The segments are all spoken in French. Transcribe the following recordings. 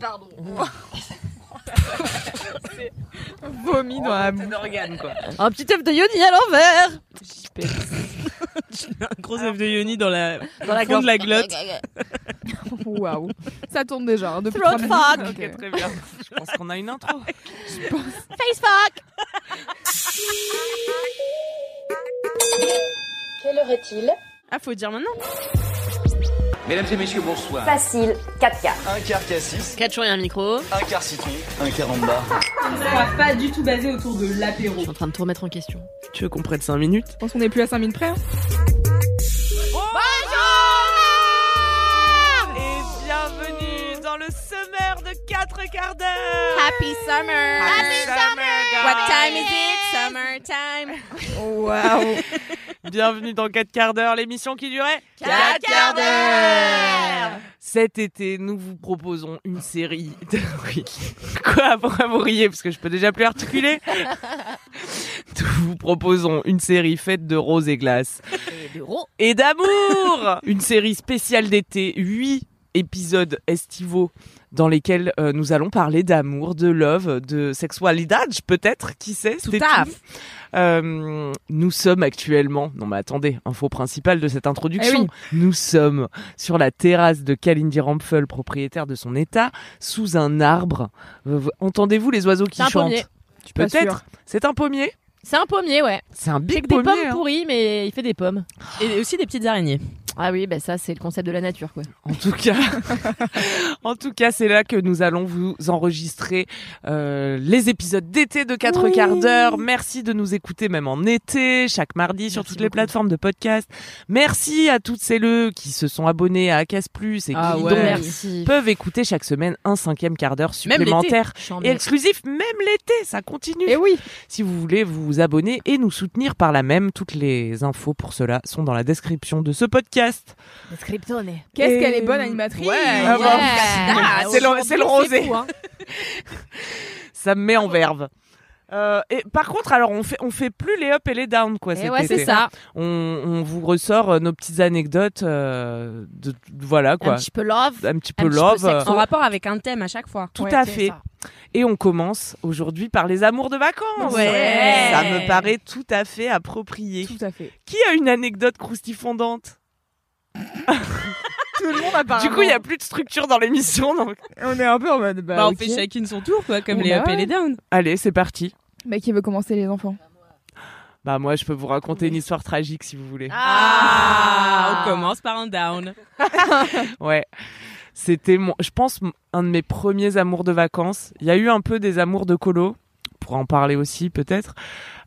today. Vomi dans la bouche. d'organe quoi. Un petit œuf de yoni à l'envers. Un gros œuf de yoni dans la, Dans la fond de la glotte. Waouh. Ça tourne déjà. hein, depuis Throat trois minutes, fuck. donc, Ok, très bien. Je pense qu'on a une intro. Face fuck. Quelle heure est-il? Ah, faut dire maintenant. Mesdames et messieurs, bonsoir. Facile, 4 quarts. Un quart cassis, 4 jours et un micro. un quart citron, un quart en bas. On va pas du tout basé autour de l'apéro. Je suis en train de tout remettre en question. Tu veux qu'on prenne 5 minutes? Je pense qu'on est plus à 5 minutes près. hein. Summer 4 quarts d'heure Happy summer. Happy summer, What guys. time is it? Summertime. Waouh. Bienvenue dans 4 quarts d'heure, l'émission qui durait 4 quarts d'heure. Cet été, nous vous proposons une série de... Oui. Quoi? Pourquoi vous riez? Parce que je peux déjà plus articuler Nous vous proposons une série faite de roses et glace. Et d'amour Une série spéciale d'été, 8 épisodes estivaux dans lesquels euh, nous allons parler d'amour, de love, de sexualité, peut-être, qui sait Tout à. Euh, nous sommes actuellement, non mais attendez, info principale de cette introduction, Eh oui. nous sommes sur la terrasse de Kalindi Rampfel, propriétaire de son état, sous un arbre. Euh, vous- Entendez-vous les oiseaux qui un chantent pommier. Peut-être. C'est un pommier. C'est un pommier, ouais. C'est un big des pommier. pommes hein. pourries, mais il fait des pommes. Et aussi des petites araignées. Ah oui, bah ça, c'est le concept de la nature, quoi. En tout cas, en tout cas, c'est là que nous allons vous enregistrer euh, les épisodes d'été de 4 Oui. quarts d'heure. Merci de nous écouter même en été, chaque mardi sur Merci toutes les plateformes de podcast. Merci à toutes celles qui se sont abonnées à Acas Plus et Ah qui ouais. donc Merci. peuvent écouter chaque semaine un cinquième quart d'heure supplémentaire et exclusif, même l'été, ça continue. Et oui. Si vous voulez vous abonner et nous soutenir par la même, toutes les infos pour cela sont dans la description de ce podcast. Scriptone. Qu'est-ce qu'elle est bonne animatrice. Ouais, Yeah. bon. Ah, c'est le, rosé. fou, hein. Ça me met en verve. Euh, et par contre, alors on fait on fait plus les up et les down quoi. Et cet ouais, été. c'est ça. On, on vous ressort euh, nos petites anecdotes euh, de, de- voilà quoi, Un petit peu love. un petit peu un petit peu love. euh, En rapport avec un thème à chaque fois. tout Ouais, à fait. ça. Et on commence aujourd'hui par les amours de vacances. Ouais. Ça me paraît tout à fait approprié. Tout à fait. Qui a une anecdote croustifondante Tout le monde a Du coup, il y a plus de structure dans l'émission donc. On est un peu en mode. Bah, Bah, on ok. fait chacune son tour, quoi, comme les bah up et ouais. les down. Allez, c'est parti. Bah, qui veut commencer les enfants? Bah moi, je peux vous raconter une histoire tragique si vous voulez. Ah, on commence par un down. Ouais. C'était mon, je pense, m- un de mes premiers amours de vacances. Il y a eu un peu des amours de colo. Pourra en parler aussi, peut-être.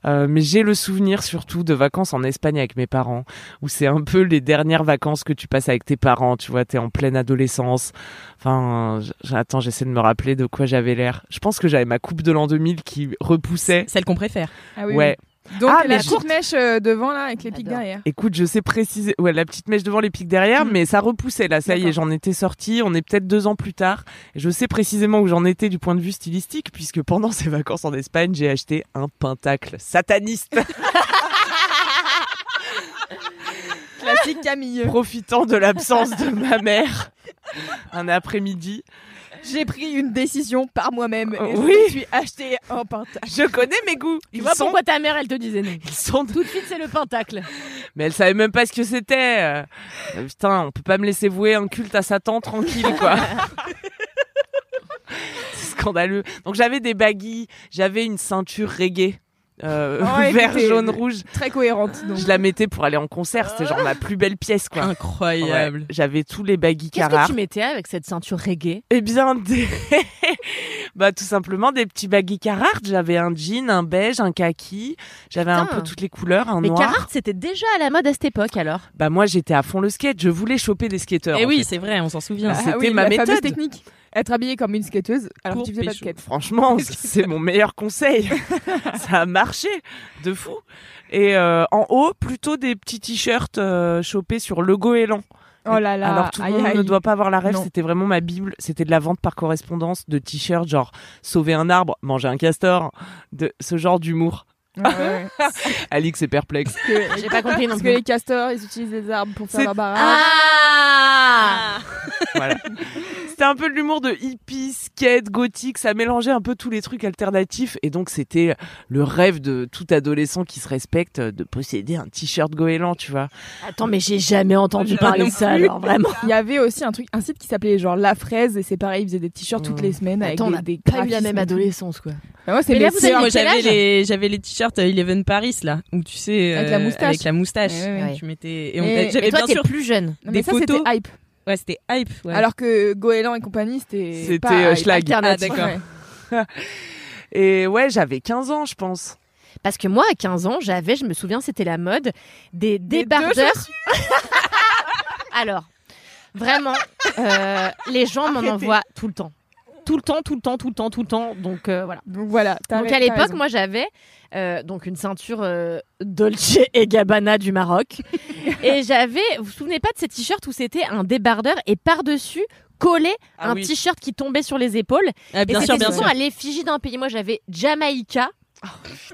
Euh, mais j'ai le souvenir surtout de vacances en Espagne avec mes parents, où c'est un peu les dernières vacances que tu passes avec tes parents. Tu vois, t'es en pleine adolescence. Enfin, j'attends, j'essaie de me rappeler de quoi j'avais l'air. Je pense que j'avais ma coupe de l'an 2000 qui repoussait. Celle qu'on préfère. Ah oui. ouais. oui. Donc Ah, la petite mèche euh, devant là avec les pics derrière. Écoute, je sais préciser. Ouais, la petite mèche devant les pics derrière, Mm. mais ça repoussait là. Ça y est, j'en étais sortie. On est peut-être deux ans plus tard. Et je sais précisément où j'en étais du point de vue stylistique, puisque pendant ces vacances en Espagne, j'ai acheté un pentacle sataniste, Classique Camille. profitant de l'absence de ma mère. Un après-midi. J'ai pris une décision par moi-même. Et Oui. Je me suis acheté un pentacle. Je connais mes goûts. Tu Ils vois sont, pourquoi ta mère, elle te disait non. ils sont. Tout de suite, c'est le pentacle. Mais elle savait même pas ce que c'était. Euh, euh, putain, on peut pas me laisser vouer un culte à Satan tranquille, quoi. C'est scandaleux. Donc j'avais des baguilles, j'avais une ceinture reggae. Euh, Oh, vert, jaune, rouge. Très cohérente. Donc. Je la mettais pour aller en concert. C'était genre ma plus belle pièce, quoi. Incroyable. Ouais. J'avais tous les baguilles Qu'est-ce que tu mettais avec cette ceinture reggae? Eh bien, des... Bah tout simplement des petits baggy Carhartt. J'avais un jean, un beige, un kaki. J'avais un peu toutes les couleurs, un Mais noir. Carhartt, c'était déjà à la mode à cette époque alors? Bah moi j'étais à fond le skate. Je voulais choper des skateurs. Et en oui, c'est vrai, on s'en souvient. Ah C'était oui, ma la méthode. technique. Être habillée comme une skateuse alors Pour que tu faisais pas de skate. Franchement, c'est mon meilleur conseil. Ça a marché de fou. Et euh, en haut, plutôt des petits t-shirts euh, chopés sur le goéland. Oh là là. Alors tout le aïe, monde aïe. ne doit pas avoir la rêve, c'était vraiment ma bible. C'était de la vente par correspondance de t-shirts genre sauver un arbre, manger un castor, de ce genre d'humour. Ouais, ouais. Alix est perplexe. J'ai pas compris non Parce que les castors, ils utilisent les arbres pour faire leur barrage. Ah Voilà. C'était un peu de l'humour de hippie, skate, gothique, ça mélangeait un peu tous les trucs alternatifs et donc c'était le rêve de tout adolescent qui se respecte de posséder un t-shirt goéland, tu vois. Attends, mais j'ai jamais entendu parler de ça alors, vraiment. Il y avait aussi un truc, un site qui s'appelait genre La Fraise et c'est pareil, ils faisaient des t-shirts toutes les semaines avec Attends, on des, n'a des pas eu la même adolescence quoi. Bah, moi, c'est Mais là, mes vous sœurs. Moi, j'avais les, j'avais les t-shirts euh, Eleven Paris, là, où tu sais. Avec la euh, moustache. Avec la moustache. Ouais, ouais, ouais. Tu mettais. Et, on- Et- j'avais Et toi, bien t'es sûr. plus jeune. Non, mais des ça, photos. c'était hype. Ouais, c'était hype. ouais. Alors que Goéland et compagnie, c'était. C'était, pas euh, hype. schlag. Ah, d'accord. ouais. Et ouais, j'avais 15 ans, je pense. Parce que moi, à 15 ans, j'avais, je me souviens, c'était la mode des débardeurs. Alors, vraiment, euh, les gens m'en envoient tout le temps. Tout le temps, tout le temps, tout le temps, tout le temps. Donc euh, voilà. Donc voilà. Donc à l'époque, moi j'avais euh, donc une ceinture euh, Dolce et Gabbana du Maroc. et j'avais, vous vous souvenez pas de ces t-shirts où c'était un débardeur et par-dessus collé Ah un oui. t-shirt qui tombait sur les épaules. Ah, bien et sûr, c'était souvent sûr. à l'effigie d'un pays. Moi j'avais Jamaïca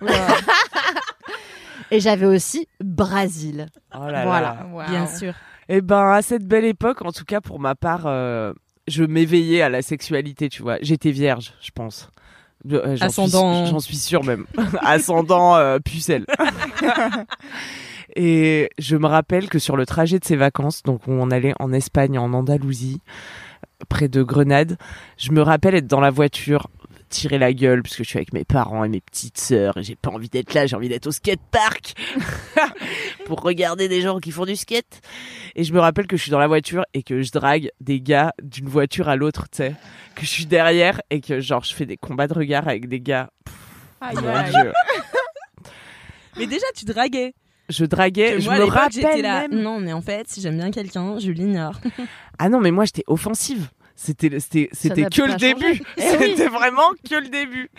Ouais. et j'avais aussi Brésil. Oh là Voilà. là. Wow. Bien sûr. Et ben à cette belle époque, en tout cas pour ma part, euh, je m'éveillais à la sexualité, tu vois. J'étais vierge, je pense. Euh, Ascendant. J'en suis sûre même. Ascendant euh, pucelle. Et je me rappelle que sur le trajet de ces vacances, donc où on allait en Espagne, en Andalousie, près de Grenade, je me rappelle être dans la voiture, tirer la gueule, puisque je suis avec mes parents et mes petites sœurs, et j'ai pas envie d'être là, j'ai envie d'être au skatepark pour regarder des gens qui font du skate. Et je me rappelle que je suis dans la voiture et que je drague des gars d'une voiture à l'autre, tu sais, que je suis derrière et que genre je fais des combats de regard avec des gars. Aïe, Mon aïe. Dieu. Mais déjà, tu draguais. Je draguais, Que je moi, me rappelle là. même. Non, mais en fait, si j'aime bien quelqu'un, je l'ignore. Ah non, mais moi j'étais offensive. C'était c'était c'était que le changé. début. Eh. C'était vraiment que le début.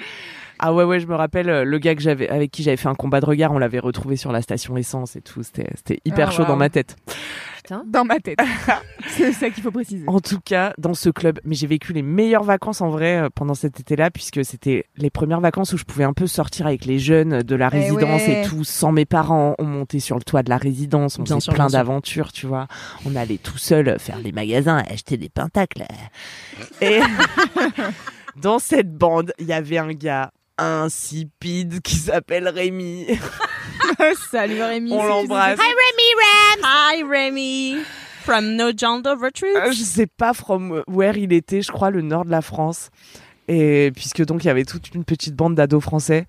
Ah ouais ouais, je me rappelle euh, le gars que j'avais avec qui j'avais fait un combat de regard, on l'avait retrouvé sur la station essence et tout, c'était c'était hyper Ah, chaud dans ma tête. Dans ma tête. c'est ça qu'il faut préciser. En tout cas, dans ce club, mais j'ai vécu les meilleures vacances en vrai euh, pendant cet été-là, puisque c'était les premières vacances où je pouvais un peu sortir avec les jeunes de la Eh résidence ouais. et tout, sans mes parents. On montait sur le toit de la résidence, on Bien faisait sûr, plein d'aventures, tu vois. On allait tout seul faire les magasins, acheter des pentacles. Et dans cette bande, il y avait un gars insipide qui s'appelle Rémi. Salut Rémi. On si l'embrasse. nous écoutes. Hi, Remy. From No Gender Retreat. Euh, je sais pas from where il était, je crois le nord de la France. Et puisque donc il y avait toute une petite bande d'ados français,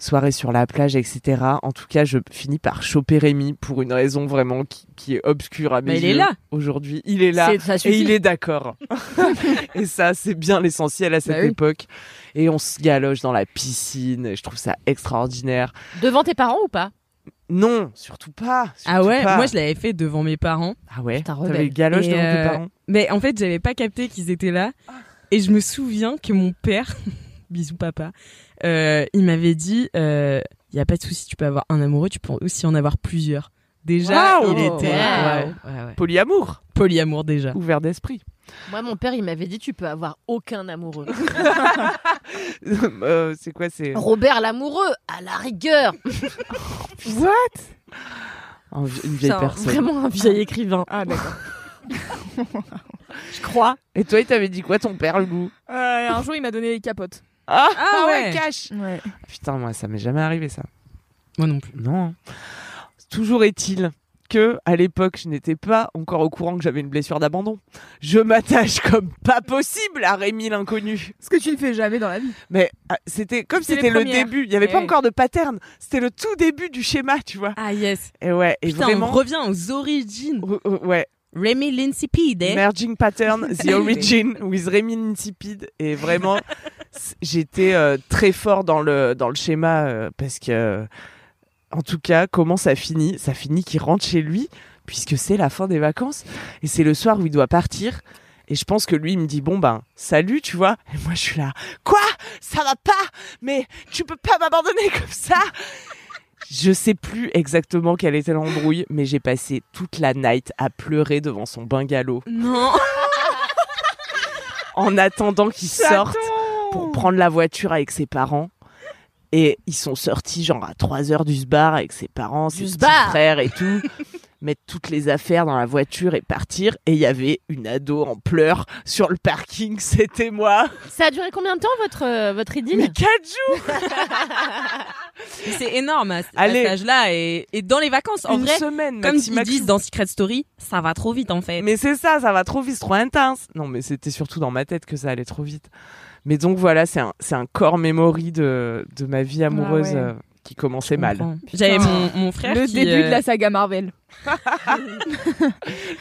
soirée sur la plage, etc. En tout cas, je finis par choper Rémi pour une raison vraiment qui, qui est obscure à mes Mais il est yeux là. aujourd'hui. Il est là et il est d'accord. et ça, c'est bien l'essentiel à cette Bah oui. époque. Et on se galoche dans la piscine. et Je trouve ça extraordinaire. Devant tes parents ou pas? Non, surtout pas. Ah ouais, pas. moi je l'avais fait devant mes parents. Ah ouais. T'avais rebelle. le galoche Et devant tes euh, parents. Mais en fait, j'avais pas capté qu'ils étaient là. Et je me souviens que mon père, bisous papa, euh, il m'avait dit, il y a pas de souci, tu peux avoir un amoureux, tu peux aussi en avoir plusieurs. Déjà, il était Waouh. ouais, ouais, ouais. Polyamour, polyamour déjà. ouvert d'esprit. Moi, mon père, il m'avait dit tu peux avoir aucun amoureux. Euh, c'est quoi c'est Robert l'amoureux, à la rigueur. What? Un une vieille personne Vraiment un vieil écrivain. Ah d'accord. Je crois. Et toi, il t'avait dit quoi ton père, le goût? Euh, un jour, il m'a donné les capotes. ah, Ah ouais. cash Ouais. Putain, moi, ça m'est jamais arrivé ça. Moi non plus. Non. Toujours est-il que à l'époque, je n'étais pas encore au courant que j'avais une blessure d'abandon. Je m'attache comme pas possible à Rémi l'inconnu. Ce que tu ne fais jamais dans la vie. Mais ah, c'était comme C'était le premières. début. Il y avait Eh pas encore de pattern. C'était le tout début du schéma, tu vois. Ah yes. Et ouais, et Putain, vraiment. on revient aux origines. Euh, ouais, Remy Linsipide. eh Merging pattern, the origin with Rémi Insipid. Et vraiment, j'étais euh, très fort dans le dans le schéma euh, parce que en tout cas comment ça finit? Ça finit qu'il rentre chez lui puisque c'est la fin des vacances et c'est le soir où il doit partir. Et je pense que lui il me dit bon ben salut tu vois. Et moi je suis là quoi? Ça va pas? Mais tu peux pas m'abandonner comme ça? Je sais plus exactement quelle était l'embrouille mais j'ai passé toute la night à pleurer devant son bungalow. Non. en attendant qu'il sorte pour prendre la voiture avec ses parents. Et ils sont sortis genre à 3 heures du bar avec ses parents, ses petits sbar. frères et tout. Mettre toutes les affaires dans la voiture et partir. Et il y avait une ado en pleurs sur le parking. C'était moi. Ça a duré combien de temps votre, euh, votre idylle Mais 4 jours C'est énorme à, à Allez. cet âge-là et, et dans les vacances en Une vrai. semaine, Comme maxi, ils maxi. disent dans Secret Story, ça va trop vite en fait. Mais c'est ça, ça va trop vite, c'est trop intense. Non, mais c'était surtout dans ma tête que ça allait trop vite. Mais donc voilà, c'est un, c'est un corps memory de, de ma vie amoureuse Ah ouais. euh, qui commençait mal. J'avais mon, mon frère Le qui, début euh, de la saga Marvel.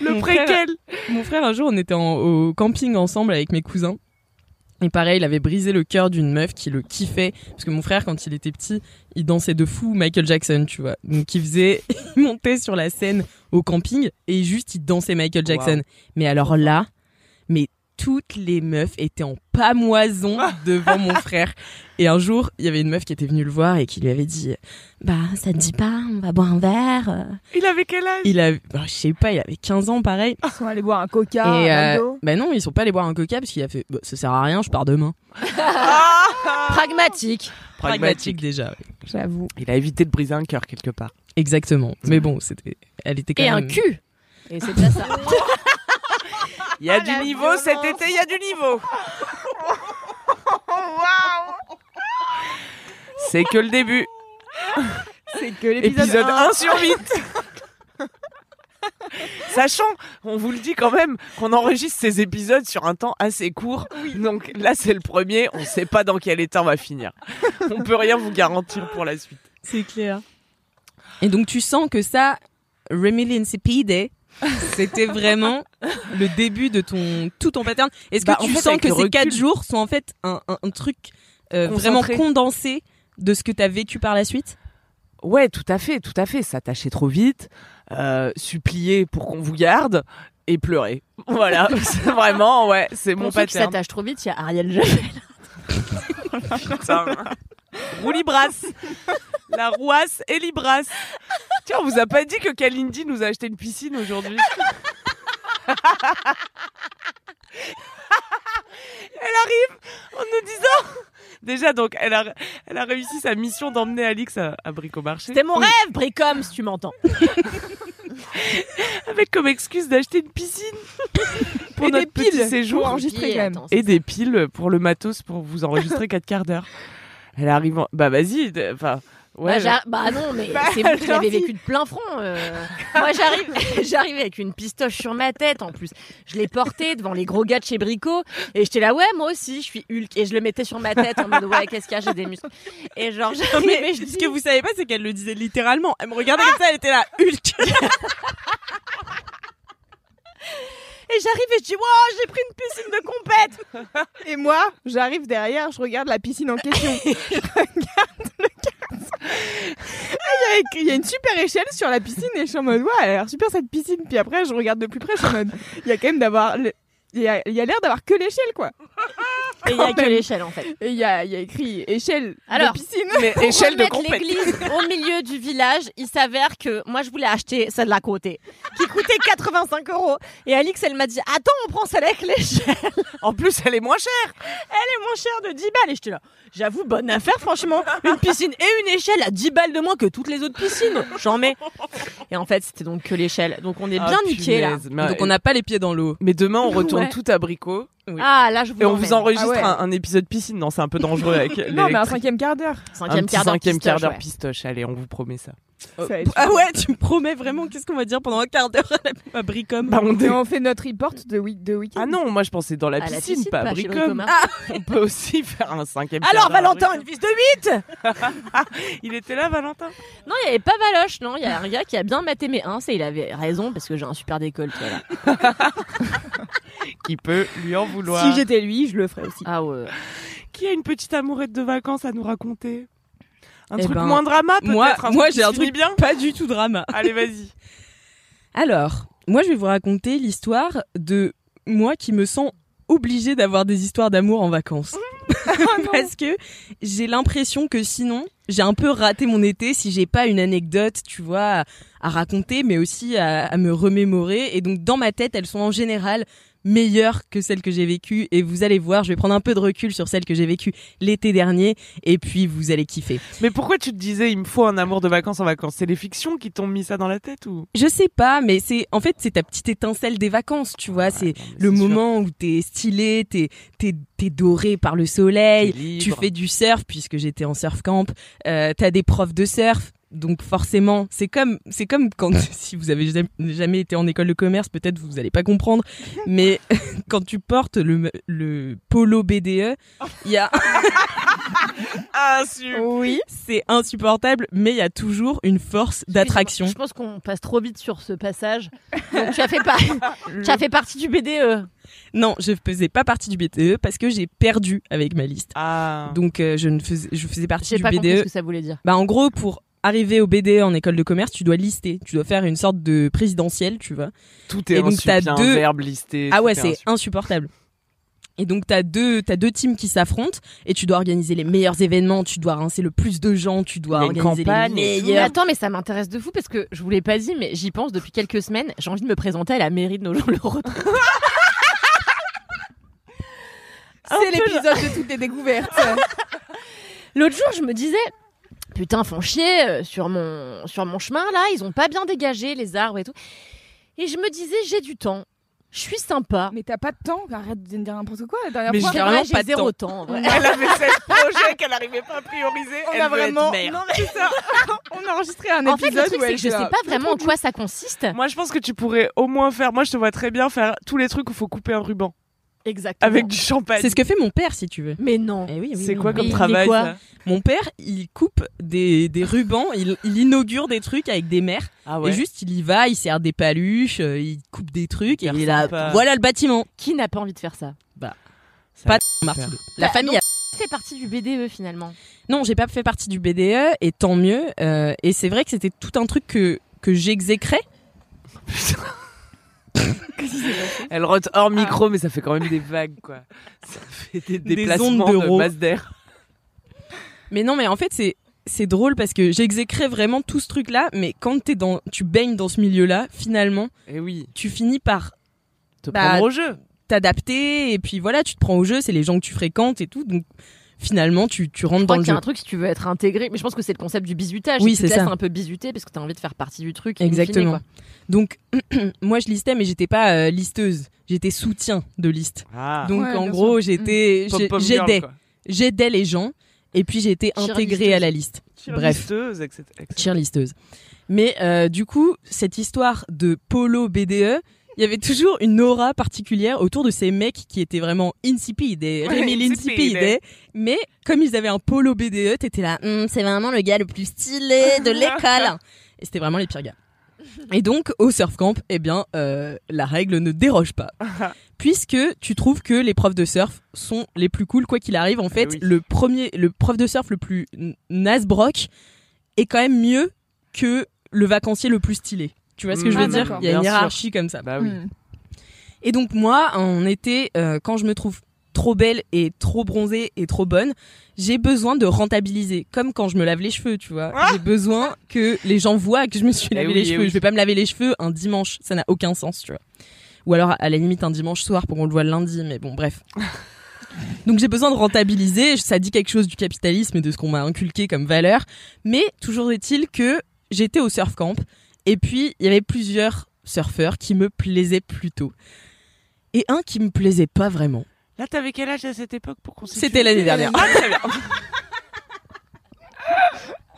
Le Mon préquel Mon frère, un jour, on était en- au camping ensemble avec mes cousins. Et pareil, il avait brisé le cœur d'une meuf qui le kiffait. Parce que mon frère, quand il était petit, il dansait de fou Michael Jackson, tu vois. Donc il faisait, il montait sur la scène au camping et juste il dansait Michael Jackson. Mais alors là, mais toutes les meufs étaient en pamoison devant mon frère. Et un jour, il y avait une meuf qui était venue le voir et qui lui avait dit, bah, ça te dit pas, on va boire un verre. Il avait quel âge? Il avait, bah, je sais pas, il avait 15 ans, pareil. Ils sont allés boire un coca, Et un euh, bah non, ils sont pas allés boire un coca parce qu'il a fait bah, ça sert à rien, je pars demain. Pragmatique. Pragmatique. déjà. ouais. J'avoue. Il a évité de briser un cœur quelque part. Exactement. Mais bon, c'était elle était quand Et un même cul. Et c'est déjà ça. Il y a du niveau cet été, il y a du niveau. C'est que le début. C'est que l'épisode Épisode 1. 1 sur 8. Sachant, on vous le dit quand même, qu'on enregistre ces épisodes sur un temps assez court. Donc là, c'est le premier. On sait pas dans quel état on va finir. On peut rien vous garantir pour la suite. c'est clair. Et donc tu sens que ça Remily Insipide c'était vraiment le début de ton tout ton pattern. Est-ce que Bah, en tu fait, sens que ces recul- quatre jours sont en fait un, un- un truc euh, vraiment condensé de ce que tu as vécu par la suite? Ouais, tout à fait, tout à fait. S'attacher trop vite, euh, supplier pour qu'on vous garde et pleurer. Voilà, c'est vraiment, ouais, c'est mon Pour pattern. s'attachent trop vite, il y a Ariel Javel. Putain. Roue Libras. La rouasse et Libras. Tiens, on vous a pas dit que Kalindi nous a acheté une piscine aujourd'hui Elle arrive en nous disant... Déjà, donc, elle a, elle a réussi sa mission d'emmener Alix à, à Bricomarché. C'était mon rêve, Bricom, si tu m'entends. Avec comme excuse d'acheter une piscine pour Et des notre petit piles séjour. pour enregistrer quand même. Attends, et des piles pour le matos pour vous enregistrer 4 quarts d'heure. Elle arrive en... Bah vas-y, enfin... Ouais, bah, bah non, mais Bah, c'est vous qui l'avez vécu de plein front. euh. Moi, j'arrive, j'arrive avec une pistoche sur ma tête en plus. Je l'ai portée devant les gros gars de chez Brico et j'étais là, ouais, moi aussi, je suis Hulk et je le mettais sur ma tête en mode, ouais, qu'est-ce qu'il y a, j'ai des muscles. Et genre, j'arrive je ce que vous savez pas, c'est qu'elle le disait littéralement. Elle me regardait comme ça, elle était là, Hulk. Et j'arrive et je dis, wow, j'ai pris une piscine de compète. Et moi, j'arrive derrière, je regarde la piscine en question. je regarde le. Et Il y, a, il y a une super échelle sur la piscine et je suis en mode, ouais, elle a l'air super cette piscine. Puis après, je regarde de plus près, je suis en mode, il y a quand même d'avoir. le- Il y a, il y a l'air d'avoir que l'échelle, quoi. Et il y a que l'échelle en fait? Et il y a, il y a écrit échelle Alors, de piscine. Mais Pour échelle de compète. l'église au milieu du village, il s'avère que moi je voulais acheter celle de la côté, qui coûtait 85 euros. Et Alix, elle m'a dit Attends, on prend celle avec l'échelle. En plus, elle est moins chère. Elle est moins chère de 10 balles. Et j'étais là J'avoue, bonne affaire, franchement. Une piscine et une échelle à 10 balles de moins que toutes les autres piscines. J'en mets. Et en fait, c'était donc que l'échelle. Donc on est bien Ah, niqué là. punaise. Mais, Donc on n'a pas les pieds dans l'eau. mais demain, on retourne Ouais. tout à Ah, là, je vous Et on vous enregistre Ah ouais. un, un épisode piscine. Non, c'est un peu dangereux avec Non, mais un cinquième quart d'heure. Un Cinquième petit quart d'heure. cinquième quart pistoche, d'heure ouais. pistoche. Allez, on vous promet ça. Être Ah ouais, tu me promets vraiment qu'est-ce qu'on va dire pendant un quart d'heure à, la- à Bricom Bah, on dé- on fait notre report de, week de week-end. Ah non, moi je pensais dans la piscine, pas Bricom. Bricomar. On peut aussi faire un cinquième Alors, Valentin, une fils de 8 Il était là, Valentin? Non, il n'y avait pas Valoche, non. Il y a un gars qui a bien maté mes 1 et il avait raison parce que j'ai un super décolle, toi, là. Qui peut lui en vouloir Si j'étais lui, je le ferais aussi. Ah ouais. Qui a une petite amourette de vacances à nous raconter? Un Eh truc ben, moins drama peut-être Moi, un moi j'ai un truc bien. pas du tout drama. Allez, vas-y. Alors, moi, je vais vous raconter l'histoire de moi qui me sens obligée d'avoir des histoires d'amour en vacances. Parce que j'ai l'impression que sinon, j'ai un peu raté mon été si j'ai pas une anecdote, tu vois, à, à raconter, mais aussi à, à me remémorer. Et donc, dans ma tête, elles sont en général meilleures que celles que j'ai vécues. Et vous allez voir, je vais prendre un peu de recul sur celles que j'ai vécues l'été dernier. Et puis, vous allez kiffer. Mais pourquoi tu te disais il me faut un amour de vacances en vacances? C'est les fictions qui t'ont mis ça dans la tête ou? Je sais pas, mais c'est en fait c'est ta petite étincelle des vacances, tu vois. c'est le c'est sûr. moment où t'es stylé, t'es t'es t'es doré par le soleil, tu fais du surf puisque j'étais en surf camp. Euh, T'as des profs de surf. Donc forcément, c'est comme c'est comme quand si vous avez jamais, été en école de commerce, peut-être vous allez pas comprendre, mais quand tu portes le le polo BDE, il y a Ah, oui, c'est insupportable, mais il y a toujours une force d'attraction. Je pense qu'on passe trop vite sur ce passage. Donc, tu as fait, pas... tu as fait partie du. BDE. Non, je faisais pas partie du BTE parce que j'ai perdu avec ma liste. Ah. Donc euh, je ne faisais je faisais partie du pas compris BDE. ce que ça voulait dire. Bah en gros pour arriver au BDE en école de commerce, tu dois lister, tu dois faire une sorte de présidentielle, tu vois. tout est et donc, insu- t'as il y a deux- un verbe listé. ah ouais, est c'est insu- insupportable. Et donc t'as deux t'as deux teams qui s'affrontent et tu dois organiser les meilleurs événements, tu dois rincer le plus de gens, tu dois organiser les tout. Mais meilleurs. attends, mais ça m'intéresse de fou parce que je vous l'ai pas dit, mais j'y pense depuis quelques semaines. J'ai envie de me présenter à la mairie de nos le retour. C'est l'épisode de toutes les découvertes. L'autre jour, je me disais, putain, font chier euh, sur mon, sur mon chemin là, ils ont pas bien dégagé les arbres et tout. Et je me disais, j'ai du temps, je suis sympa. Mais t'as pas de temps, arrête de dire n'importe quoi. La dernière Mais fois, j'ai vraiment vrai, pas de zéro temps. temps. en vrai. Elle avait sept projets qu'elle n'arrivait pas à prioriser. on elle a vraiment. Non, mais ça. on a enregistré un En fait, épisode le truc, c'est que je sais pas vraiment en quoi ça consiste. Moi, je pense que tu pourrais au moins faire. Moi, je te vois très bien faire tous les trucs où il faut couper un ruban Exactement. avec du champagne. C'est ce que fait mon père si tu veux. Mais non. Eh oui, oui, C'est oui, quoi oui. comme travail quoi ça Mon père, il coupe des, des rubans, il, il inaugure des trucs avec des mères. Ah Et juste, il y va, il sert des paluches, euh, il coupe des trucs, et il sympa. voilà le bâtiment. Qui n'a pas envie de faire ça Ça- Pas Martino. La Bah, famille. donc- a- Tu fais partie du BDE finalement. Non, j'ai pas fait partie du BDE, et tant mieux. euh, et c'est vrai que c'était tout un truc que, que j'exécrais. Elle rote hors micro, mais ça fait quand même des vagues, quoi. Ça fait des déplacements de masse d'air. Mais non, mais en fait, c'est. C'est drôle parce que j'exécrais vraiment tout ce truc-là, mais quand t'es dans, tu baignes dans ce milieu-là, finalement, Et oui, tu finis par te Bah, prendre au jeu. t'adapter, et puis voilà, tu te prends au jeu, c'est les gens que tu fréquentes et tout, donc finalement, tu, tu rentres Je dans crois le qu'il y a jeu. un truc si tu veux être intégré, mais je pense que c'est le concept du bizutage. Oui, tu te c'est laisses ça. un peu bisuter parce que t'as envie de faire partie du truc. fine, Exactement. quoi. Donc, moi, je listais, mais j'étais pas euh, listeuse. J'étais soutien de liste. Ah, Donc, Ouais, en gros, j'étais, Pom-pom girl, j'aidais, j'aidais les gens, et puis j'ai été intégrée à la liste. Bref. Cheerlisteuse, etc. etc. cheerlisteuse. Mais euh, du coup, cette histoire de polo BDE, il y avait toujours une aura particulière autour de ces mecs qui étaient vraiment insipide et Rémi insipide. l'insipide. Mais comme ils avaient un polo BDE, t'étais là, Hum, c'est vraiment le gars le plus stylé de l'école. Et c'était vraiment les pires gars. Et donc, au surf camp, eh bien, euh, la règle ne déroge pas. Puisque tu trouves que les profs de surf sont les plus cool, quoi qu'il arrive. En fait, oui. le premier, le prof de surf le plus nasbrock est quand même mieux que le vacancier le plus stylé. Tu vois ce que je Mm. veux Ah, dire. Il y a une sûr. hiérarchie comme ça. Bah oui. Hmm. Et donc moi, en été, euh, quand je me trouve trop belle et trop bronzée et trop bonne, j'ai besoin de rentabiliser. Comme quand je me lave les cheveux, tu vois. Ah j'ai besoin que les gens voient que je me suis Eh lavé oui, les eh cheveux. oui. Je vais pas me laver les cheveux un dimanche, ça n'a aucun sens, tu vois. Ou alors à la limite un dimanche soir pour qu'on le voit le lundi, mais bon, bref. Donc j'ai besoin de rentabiliser, ça dit quelque chose du capitalisme et de ce qu'on m'a inculqué comme valeur, mais toujours est-il que j'étais au surf camp et puis il y avait plusieurs surfeurs qui me plaisaient plutôt. Et un qui me plaisait pas vraiment. Là, t'avais quel âge à cette époque pour qu'on se C'était l'année dernière. Ah, très bien.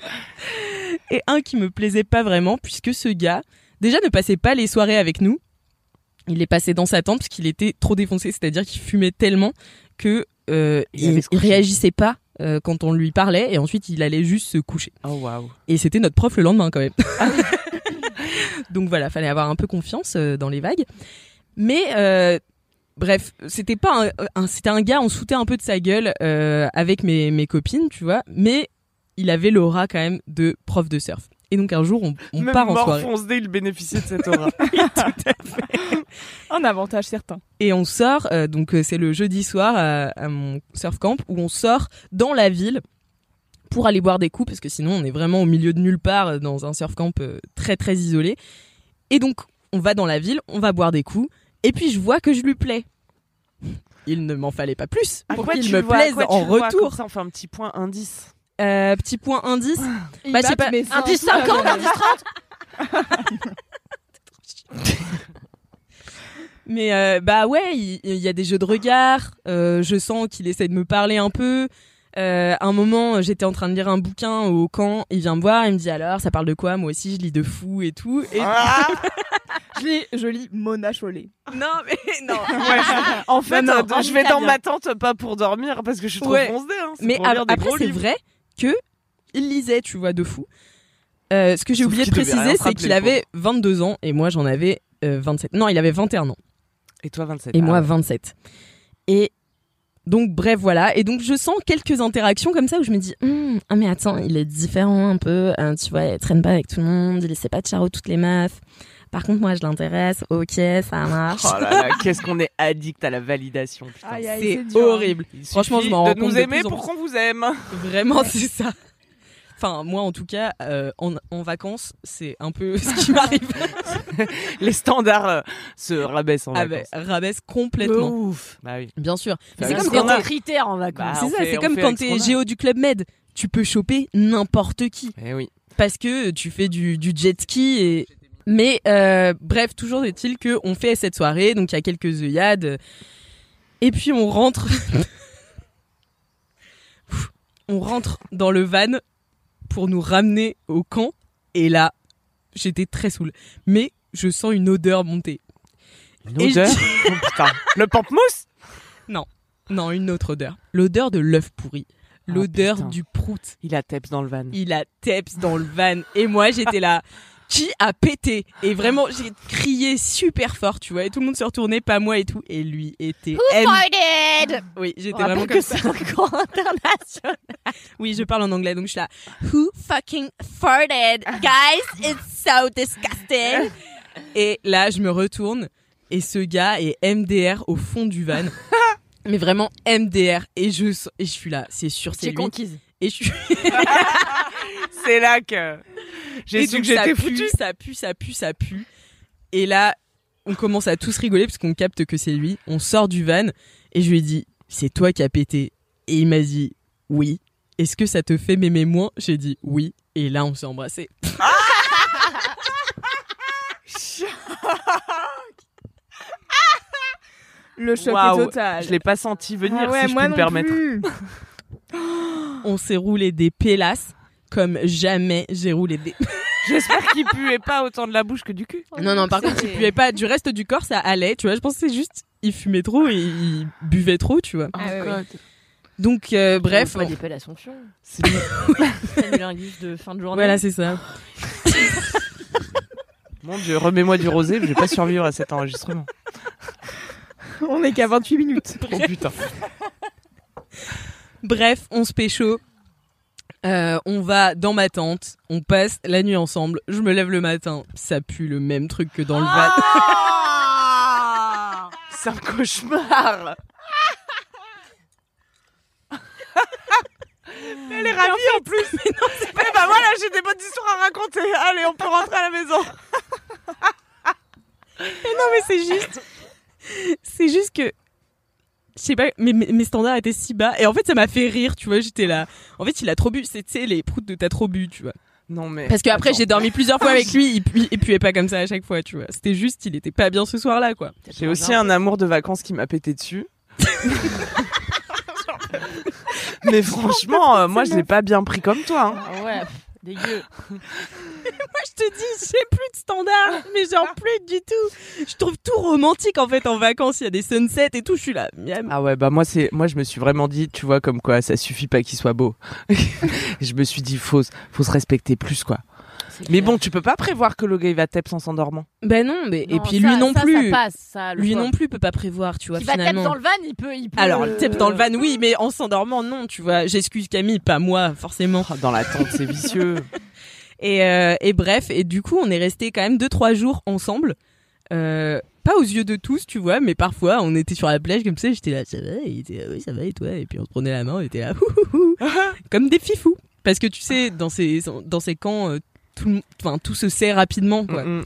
Et un qui me plaisait pas vraiment puisque ce gars déjà ne passait pas les soirées avec nous. Il les passait dans sa tente parce qu'il était trop défoncé, c'est-à-dire qu'il fumait tellement que euh, Il il, réagissait pas euh, quand on lui parlait et ensuite il allait juste se coucher. Oh, waouh. Et c'était notre prof le lendemain quand même. Donc voilà, fallait avoir un peu confiance euh, dans les vagues. Mais euh, bref, c'était pas un, un- c'était un gars, on se foutait un peu de sa gueule euh, avec mes, mes copines, tu vois, mais il avait l'aura quand même de prof de surf. Et donc un jour, on, on Même part en soirée. foncé, il bénéficiait de cette aura. Un avantage certain. Et on sort, euh, donc c'est le jeudi soir à, à mon surf camp, où on sort dans la ville pour aller boire des coups, parce que sinon on est vraiment au milieu de nulle part, euh, dans un surf camp euh, très très isolé. Et donc on va dans la ville, on va boire des coups, et puis je vois que je lui plais. Il ne m'en fallait pas plus pour qu'il me vois, plaise quoi en retour. Ça, on fait un petit point indice. Euh, petit point indice. Bah, je sais pas, Indice 50, indice 30 Mais euh, bah ouais, il, il y a des jeux de regard. euh, je sens qu'il essaie de me parler un peu. Euh, un moment, j'étais en train de lire un bouquin au camp. Il vient me voir, il me dit alors, ça parle de quoi Moi aussi, je lis de fou et tout. Et Ah Je lis, je lis Mona Chollet. non, mais non. en fait, Non, non, euh, je vais dans bien. ma tente pas pour dormir parce que je suis trop Ouais. foncée. Hein. Mais pour lire a- des après, c'est vrai que il lisait, tu vois, de fou. Euh, ce que j'ai Sauf oublié de préciser, se c'est qu'il avait 22 ans et moi j'en avais euh, 27. Non, il avait 21 ans. Et toi, 27. et Ah moi ouais. 27. Et donc bref voilà. Et donc je sens quelques interactions comme ça où je me dis Hum, ah mais attends il est différent un peu hein, tu vois il traîne pas avec tout le monde il essaie pas de charo toutes les meufs. Par contre moi je l'intéresse. Ok ça marche. Oh là là, qu'est-ce qu'on est addict à la validation. putain. Aïe, aïe, c'est dur, horrible. Il Franchement, je m'en rends de compte nous de plus en pour qu'on vous aime. vraiment c'est ça enfin moi en tout cas euh, en, en vacances c'est un peu ce qui m'arrive Les standards euh, se rabaissent en ah ben, vacances. rabaisse complètement ouf. Bah oui. bien sûr Bah, c'est comme quand qu'on a- t'es- critères en vacances. Bah, c'est ça c'est comme quand t'es qu'on géo du club med tu peux choper n'importe qui Eh oui. parce que tu fais du, du jet ski et mais euh, bref toujours est-il que on fait cette soirée donc il y a quelques œillades et puis on rentre on rentre dans le van pour nous ramener au camp. Et là j'étais très saoule mais je sens une odeur monter. Une Et odeur. Oh, putain. Le pamplemousse non. Une autre odeur. L'odeur de l'œuf pourri. Ah, l'odeur du prout. Il a teps dans le van. il a teps dans le van. Et moi j'étais là qui a pété. Et vraiment j'ai crié super fort tu vois. Et tout le monde se retournait pas moi et tout. Et lui était M- Farted? Oui j'étais vraiment que comme ça. c'est un cours international. oui je parle en anglais donc je suis là. Who fucking farted? Guys it's so disgusting. Et là je me retourne et ce gars est MDR au fond du van. Mais vraiment MDR et je et je suis là c'est sûr c'est J'ai lui. conquise. et je suis C'est là que j'ai su que ça j'étais pue, foutu. ça pue, ça pue, ça pue. Et là, on commence à tous rigoler parce qu'on capte que c'est lui. On sort du van et je lui ai dit, c'est toi qui as pété. Et il m'a dit, oui. Est-ce que ça te fait m'aimer moins? J'ai dit oui. Et là, on s'est embrassés. Le choc Waouh, est total. Je l'ai pas senti venir, Ah ouais, si je moi peux me permettre. plus. On s'est roulé des pélasses comme jamais j'ai roulé des. J'espère qu'il puait pas autant de la bouche que du cul. non, non, par contre, il puait pas. Du reste du corps, ça allait. Tu vois, je pense que c'est juste, il fumait trop et il buvait trop, tu vois. Ah ouais, ouais. Donc, euh, bref. Pas des pelles Assomption. C'est de fin de journée. Voilà, c'est ça. Mon dieu, remets-moi du rosé, je vais pas survivre à cet enregistrement. On est qu'à 28 minutes. Oh putain. Bref, on se pécho. Euh, on va dans ma tente, on passe la nuit ensemble. Je me lève le matin, ça pue le même truc que dans le van. Ah C'est un cauchemar. Elle est ravie en, plus. Mais non, bah voilà, j'ai des bonnes histoires à raconter. Allez, on peut rentrer à la maison. non mais c'est juste, c'est juste que, je sais pas, mes, standards étaient si bas et en fait ça m'a fait rire, tu vois. J'étais là. En fait, il a trop bu. C'est tu sais les proutes de t'as trop bu, tu vois. Non mais. Parce que après j'ai dormi plusieurs fois avec lui, il, pu- il puait pas comme ça à chaque fois, tu vois. C'était juste, il était pas bien ce soir-là, quoi. J'ai aussi un amour de vacances qui m'a pété dessus. mais franchement, euh, moi je l'ai pas bien pris comme toi. hein. Ah ouais, dégueu. Moi, je te dis, j'ai plus de standards, mais genre plus du tout. Je trouve tout romantique en fait en vacances. Il y a des sunsets et tout. Je suis là, miam. Ah ouais, bah moi c'est moi je me suis vraiment dit, tu vois comme quoi ça suffit pas qu'il soit beau. je me suis dit faut faut se respecter plus quoi. Mais bon, tu peux pas prévoir que le gars il va teps en s'endormant. Ben non, mais et Non, puis ça- lui non ça, plus. Ça passe, ça, le lui non plus peut pas prévoir, tu vois Qui va taper dans le van, il peut. Il peut Alors, euh, tape dans le van, oui, mais en s'endormant, non, tu vois. J'excuse Camille, pas moi, forcément. Oh, Dans la tente, c'est vicieux. Et, euh, et bref, et du coup, on est resté quand même deux trois jours ensemble. Euh, pas aux yeux de tous, tu vois, mais parfois, on était sur la plage comme ça, j'étais là, ça va, il était, oui, ça va, et toi, et puis on se prenait la main, on était là, ouh, ouh, ouh, comme des fifous. Parce que tu sais, dans ces, dans ces camps, euh, tout, enfin, tout se sait rapidement, quoi. Mm.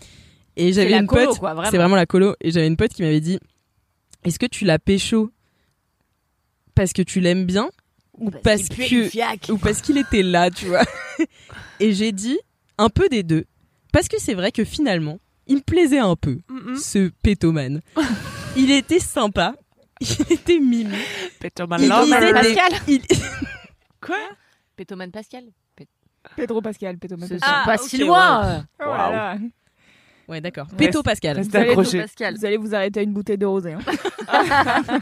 Et j'avais la une colo, pote, c'est vraiment la colo, et j'avais une pote qui m'avait dit, est-ce que tu l'as pécho parce que tu l'aimes bien ou parce que ou parce qu'il était là, tu vois? Et j'ai dit un peu des deux. Parce que c'est vrai que finalement, il me plaisait un peu, Mm, ce pétomane. il était sympa, il était mimi. Pétoman Il Lover. disait des- Pascal. il- Quoi? Pétoman Pascal. Pedro Pascal, Pedro Pascal. Ah, pas ok, si loin. Oh là là. Ouais, d'accord. Péto Pascal. Vous allez-. Pascal. Vous allez vous arrêter à une bouteille de rosé. Hein.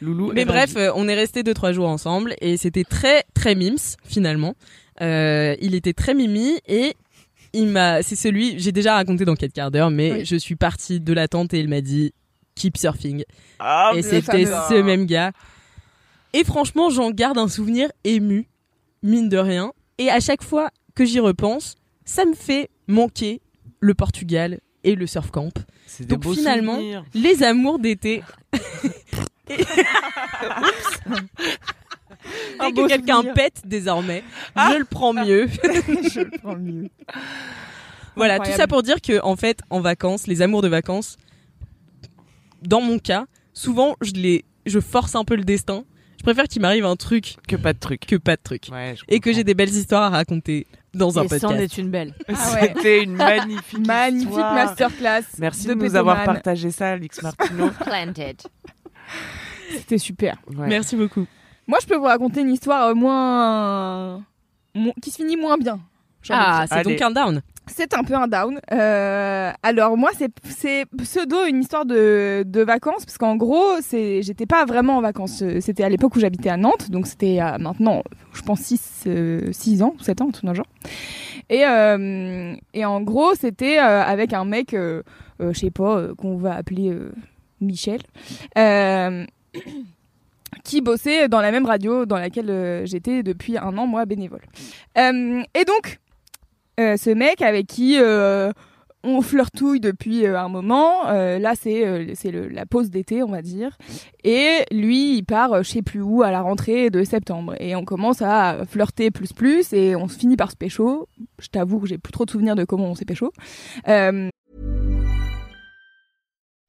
Loulou. Mais bref, euh, on est resté deux trois jours ensemble et c'était très très mims finalement. Euh, il était très mimi et il m'a, c'est celui, j'ai déjà raconté dans 4 quarts d'heure, mais Oui. je suis partie de la tente et il m'a dit keep surfing. Ah, et c'était ce même gars. Et franchement, j'en garde un souvenir ému, mine de rien. Et à chaque fois que j'y repense, ça me fait manquer le Portugal et le surf camp. donc finalement, souvenirs. Les amours d'été. Et- Dès que quelqu'un pète désormais, Ah. je le prends mieux. Je le prends mieux. voilà, Incroyable. tout ça pour dire que en fait, en vacances, les amours de vacances, dans mon cas, souvent je les, je force un peu le destin. Je préfère qu'il m'arrive un truc Que pas de truc. que pas de truc. Ouais, Et que j'ai des belles histoires à raconter dans un Et c'en podcast. est une belle. Ah ouais. C'était une magnifique Magnifique histoire. masterclass. Merci de de, nous avoir partagé ça, Alix Martino. Planted. C'était super. Ouais. Merci beaucoup. Moi, je peux vous raconter une histoire euh, moins... qui se finit moins bien. Ah, c'est donc un down. C'est un peu un down. Euh, alors moi, c'est pseudo une histoire de, de vacances parce qu'en gros, c'est j'étais pas vraiment en vacances. Euh, C'était à l'époque où j'habitais à Nantes, donc c'était euh, maintenant, je pense 6 six ans, 7 ans, tout dans genre. Et euh, et en gros, c'était euh, avec un mec, euh, euh, je sais pas, euh, qu'on va appeler euh, Michel. Euh, qui bossait dans la même radio dans laquelle euh, j'étais depuis un an, moi, bénévole. Euh, et donc, euh, ce mec avec qui euh, on flirtouille depuis euh, un moment. euh, là, c'est euh, c'est la pause d'été, on va dire. Et lui, il part, euh, je sais plus où, à la rentrée de septembre. Et on commence à flirter plus plus, et on finit par se pécho. Je t'avoue que j'ai plus trop de souvenirs de comment on s'est pécho.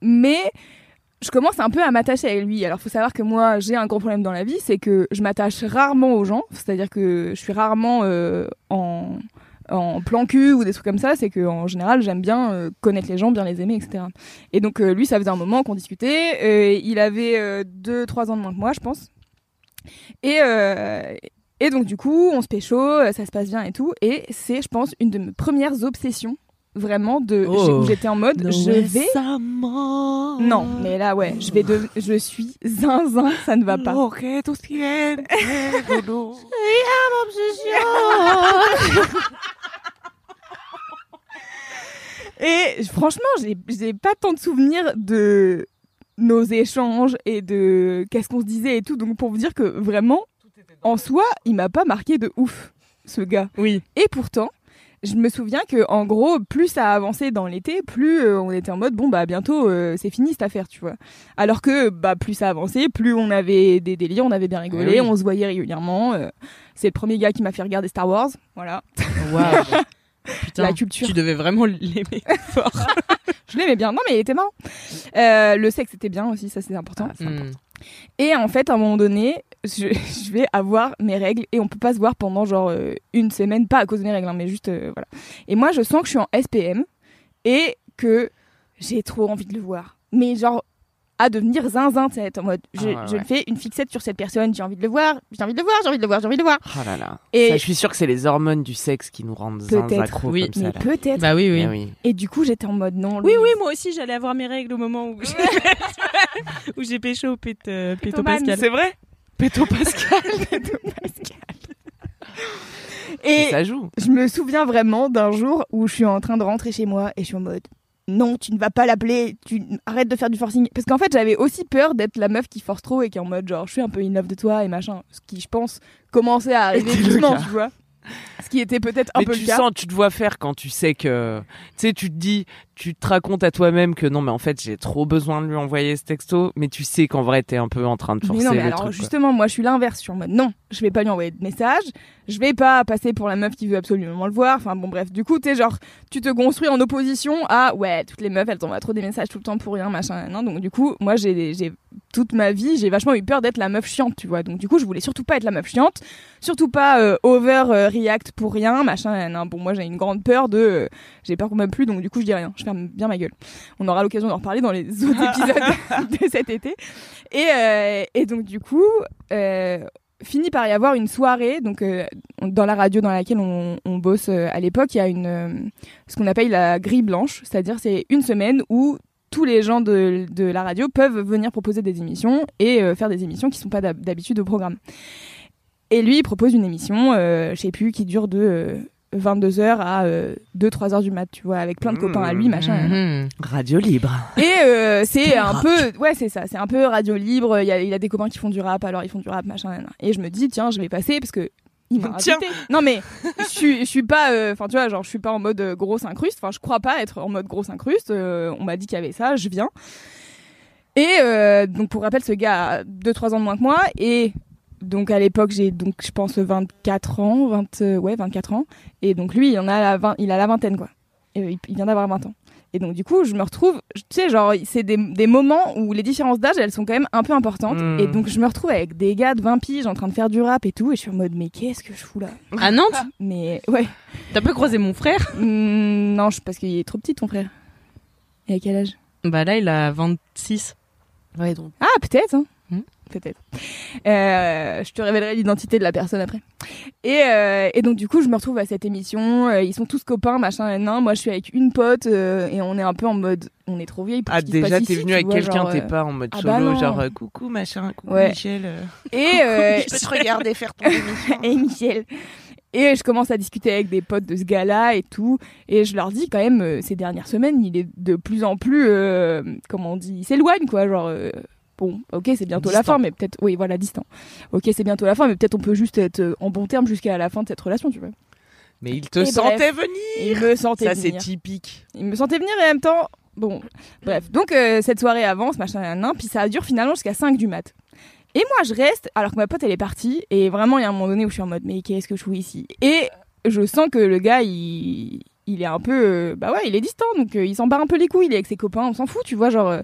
Mais je commence un peu à m'attacher avec lui. Alors, faut savoir que moi, j'ai un gros problème dans la vie, c'est que je m'attache rarement aux gens. C'est-à-dire que je suis rarement euh, en, en plan cul ou des trucs comme ça. C'est que en général, j'aime bien euh, connaître les gens, bien les aimer, etc. Et donc, euh, lui, ça faisait un moment qu'on discutait. Il avait 2-3 ans de moins que moi, je pense. Et, et donc, du coup, on se pécho, ça se passe bien et tout. Et c'est, je pense, une de mes premières obsessions. Vraiment, de, Oh. où j'étais en mode, je vais non, mais là, ouais, je vais de... je suis zinzin, ça ne va pas. Et franchement, j'ai j'ai pas tant de souvenirs de nos échanges et de qu'est-ce qu'on se disait et tout. Donc pour vous dire que vraiment, en soi, il m'a pas marqué de ouf, ce gars. Oui. Et pourtant, je me souviens que en gros, plus ça avançait dans l'été, plus euh, on était en mode bon bah bientôt euh, c'est fini cette affaire, tu vois. Alors que bah plus ça avançait, plus on avait des délires, on avait bien rigolé, Eh oui. on se voyait régulièrement. euh, c'est le premier gars qui m'a fait regarder Star Wars, voilà. Waouh. Putain, La culture. tu devais vraiment l'aimer fort. Je l'aimais bien, non mais il était marrant. Le sexe était bien aussi, ça c'est important. Et en fait, à un moment donné, je, je vais avoir mes règles et on peut pas se voir pendant genre euh, une semaine, pas à cause de mes règles, hein, mais juste euh, voilà. Et moi, je sens que je suis en SPM et que j'ai trop envie de le voir. Mais genre à devenir zinzin, tu sais, en mode, je, Ah ouais, je ouais. me fais une fixette sur cette personne, j'ai envie de le voir, j'ai envie de le voir, j'ai envie de le voir, j'ai envie de le voir. Oh là là. Et- Ça, je suis sûre que c'est les hormones du sexe qui nous rendent Peut-être, zinzacro oui, comme ça. Mais peut-être. Bah oui, oui. Eh oui. Et du coup, j'étais en mode non. Oui, oui, moi aussi, j'allais avoir mes règles au moment où j'ai, pécho au pét, euh, péto Pétoman, Pascal. C'est vrai Péto Pascal. Et ça joue. je me souviens vraiment d'un jour où je suis en train de rentrer chez moi et je suis en mode non, tu ne vas pas l'appeler, tu arrête de faire du forcing. Parce qu'en fait, j'avais aussi peur d'être la meuf qui force trop et qui est en mode genre je suis un peu in love de toi et machin. Ce qui, je pense, commençait à arriver doucement, tu vois. Ce qui était peut-être un Mais peu tu le cas. sens, tu te vois faire quand tu sais que, tu sais, tu te dis, tu te racontes à toi-même que non, mais en fait, j'ai trop besoin de lui envoyer ce texto, mais tu sais qu'en vrai, t'es un peu en train de Mais forcer non, mais le alors truc. justement, moi je suis l'inverse. Je suis en mode non, je vais pas lui envoyer de message, je vais pas passer pour la meuf qui veut absolument le voir. Enfin bon, bref, du coup, t'es genre, tu te construis en opposition à ouais, toutes les meufs elles t'envoient trop des messages tout le temps pour rien, machin, non. Donc du coup, moi j'ai j'ai- toute ma vie, j'ai vachement eu peur d'être la meuf chiante, tu vois. Donc du coup, je voulais surtout pas être la meuf chiante, surtout pas euh, over euh, react pour rien, machin, non. Bon, moi j'ai une grande peur de, euh, j'ai peur qu'on m'aime plus, donc du coup, je dis rien, je ferme bien ma gueule. On aura l'occasion d'en reparler dans les autres épisodes de cet été. Et, euh, et donc du coup, euh, finit par y avoir une soirée. Donc euh, dans la radio dans laquelle on, on bosse à l'époque, il y a une ce qu'on appelle la grille blanche, c'est-à-dire c'est une semaine où tous les gens de, de la radio peuvent venir proposer des émissions et faire des émissions qui sont pas d'hab- d'habitude au programme. Et lui, il propose une émission, je sais plus, qui dure de 22h à 2-3h du mat, tu vois, avec plein de copains à lui, machin. Mhm. Radio libre. Et euh, c'est un rock. peu, ouais, c'est ça, c'est un peu radio libre. Il y a, il a des copains qui font du rap, alors ils font du rap, machin. nan, nan. Et je me dis, tiens, je vais passer parce que il m'a. Non mais je suis, je suis pas, euh, enfin tu vois, genre je suis pas en mode euh, grosse incruste. Enfin, je crois pas être en mode grosse incruste. Euh, on m'a dit qu'il y avait ça, je viens. Et euh, donc pour rappel, ce gars a 2-3 ans de moins que moi et donc à l'époque j'ai donc je pense 24 ans, 20, euh, ouais 24 ans. Et donc lui il en a la, 20 il a la vingtaine quoi. Et, euh, il, vient d'avoir 20 ans. Et donc du coup je me retrouve, tu sais genre c'est des, des moments où les différences d'âge elles sont quand même un peu importantes. Mm. Et donc je me retrouve avec des gars de 20 piges en train de faire du rap et tout. Et je suis en mode mais qu'est-ce que je fous là? À Nantes? Mais ouais. T'as pas croisé mon frère? Mm, non parce qu'il est trop petit ton frère. Et à quel âge? Bah là, il a 26. Ouais, donc. Ah, peut-être. hein. Peut-être. Euh, je te révélerai l'identité de la personne après. Et, euh, et donc, du coup, je me retrouve à cette émission. euh, ils sont tous copains, machin, non. Moi, je suis avec une pote euh, et on est un peu en mode. On est trop vieille pour Ah, ce déjà, t'es venu avec quelqu'un, t'es pas en mode ah solo, bah genre coucou machin, coucou Ouais. Michel. Et, Je peux te regarder faire ton émission. et Michel. Et je commence à discuter avec des potes de ce gars-là et tout. Et je leur dis quand même, ces dernières semaines, il est de plus en plus, comment on dit, il s'éloigne, quoi. Genre, bon, ok, c'est bientôt la fin, mais peut-être, oui, voilà, distant. Ok, c'est bientôt la fin, mais peut-être on peut juste être euh, en bon terme jusqu'à la fin de cette relation, tu vois. Mais il te Et sentait bref. venir. Il me sentait Ça, c'est venir. typique. Il me sentait venir et en même temps, bon, bref. Donc euh, cette soirée avance, machin, nan, nan, puis ça dure finalement jusqu'à 5 du mat. Et moi je reste, alors que ma pote elle est partie, et vraiment il y a un moment donné où je suis en mode, mais qu'est-ce que je fous ici? Et je sens que le gars il, il est un peu, euh, bah ouais, il est distant, donc euh, il s'en bat un peu les couilles, il est avec ses copains, on s'en fout, tu vois, genre. euh,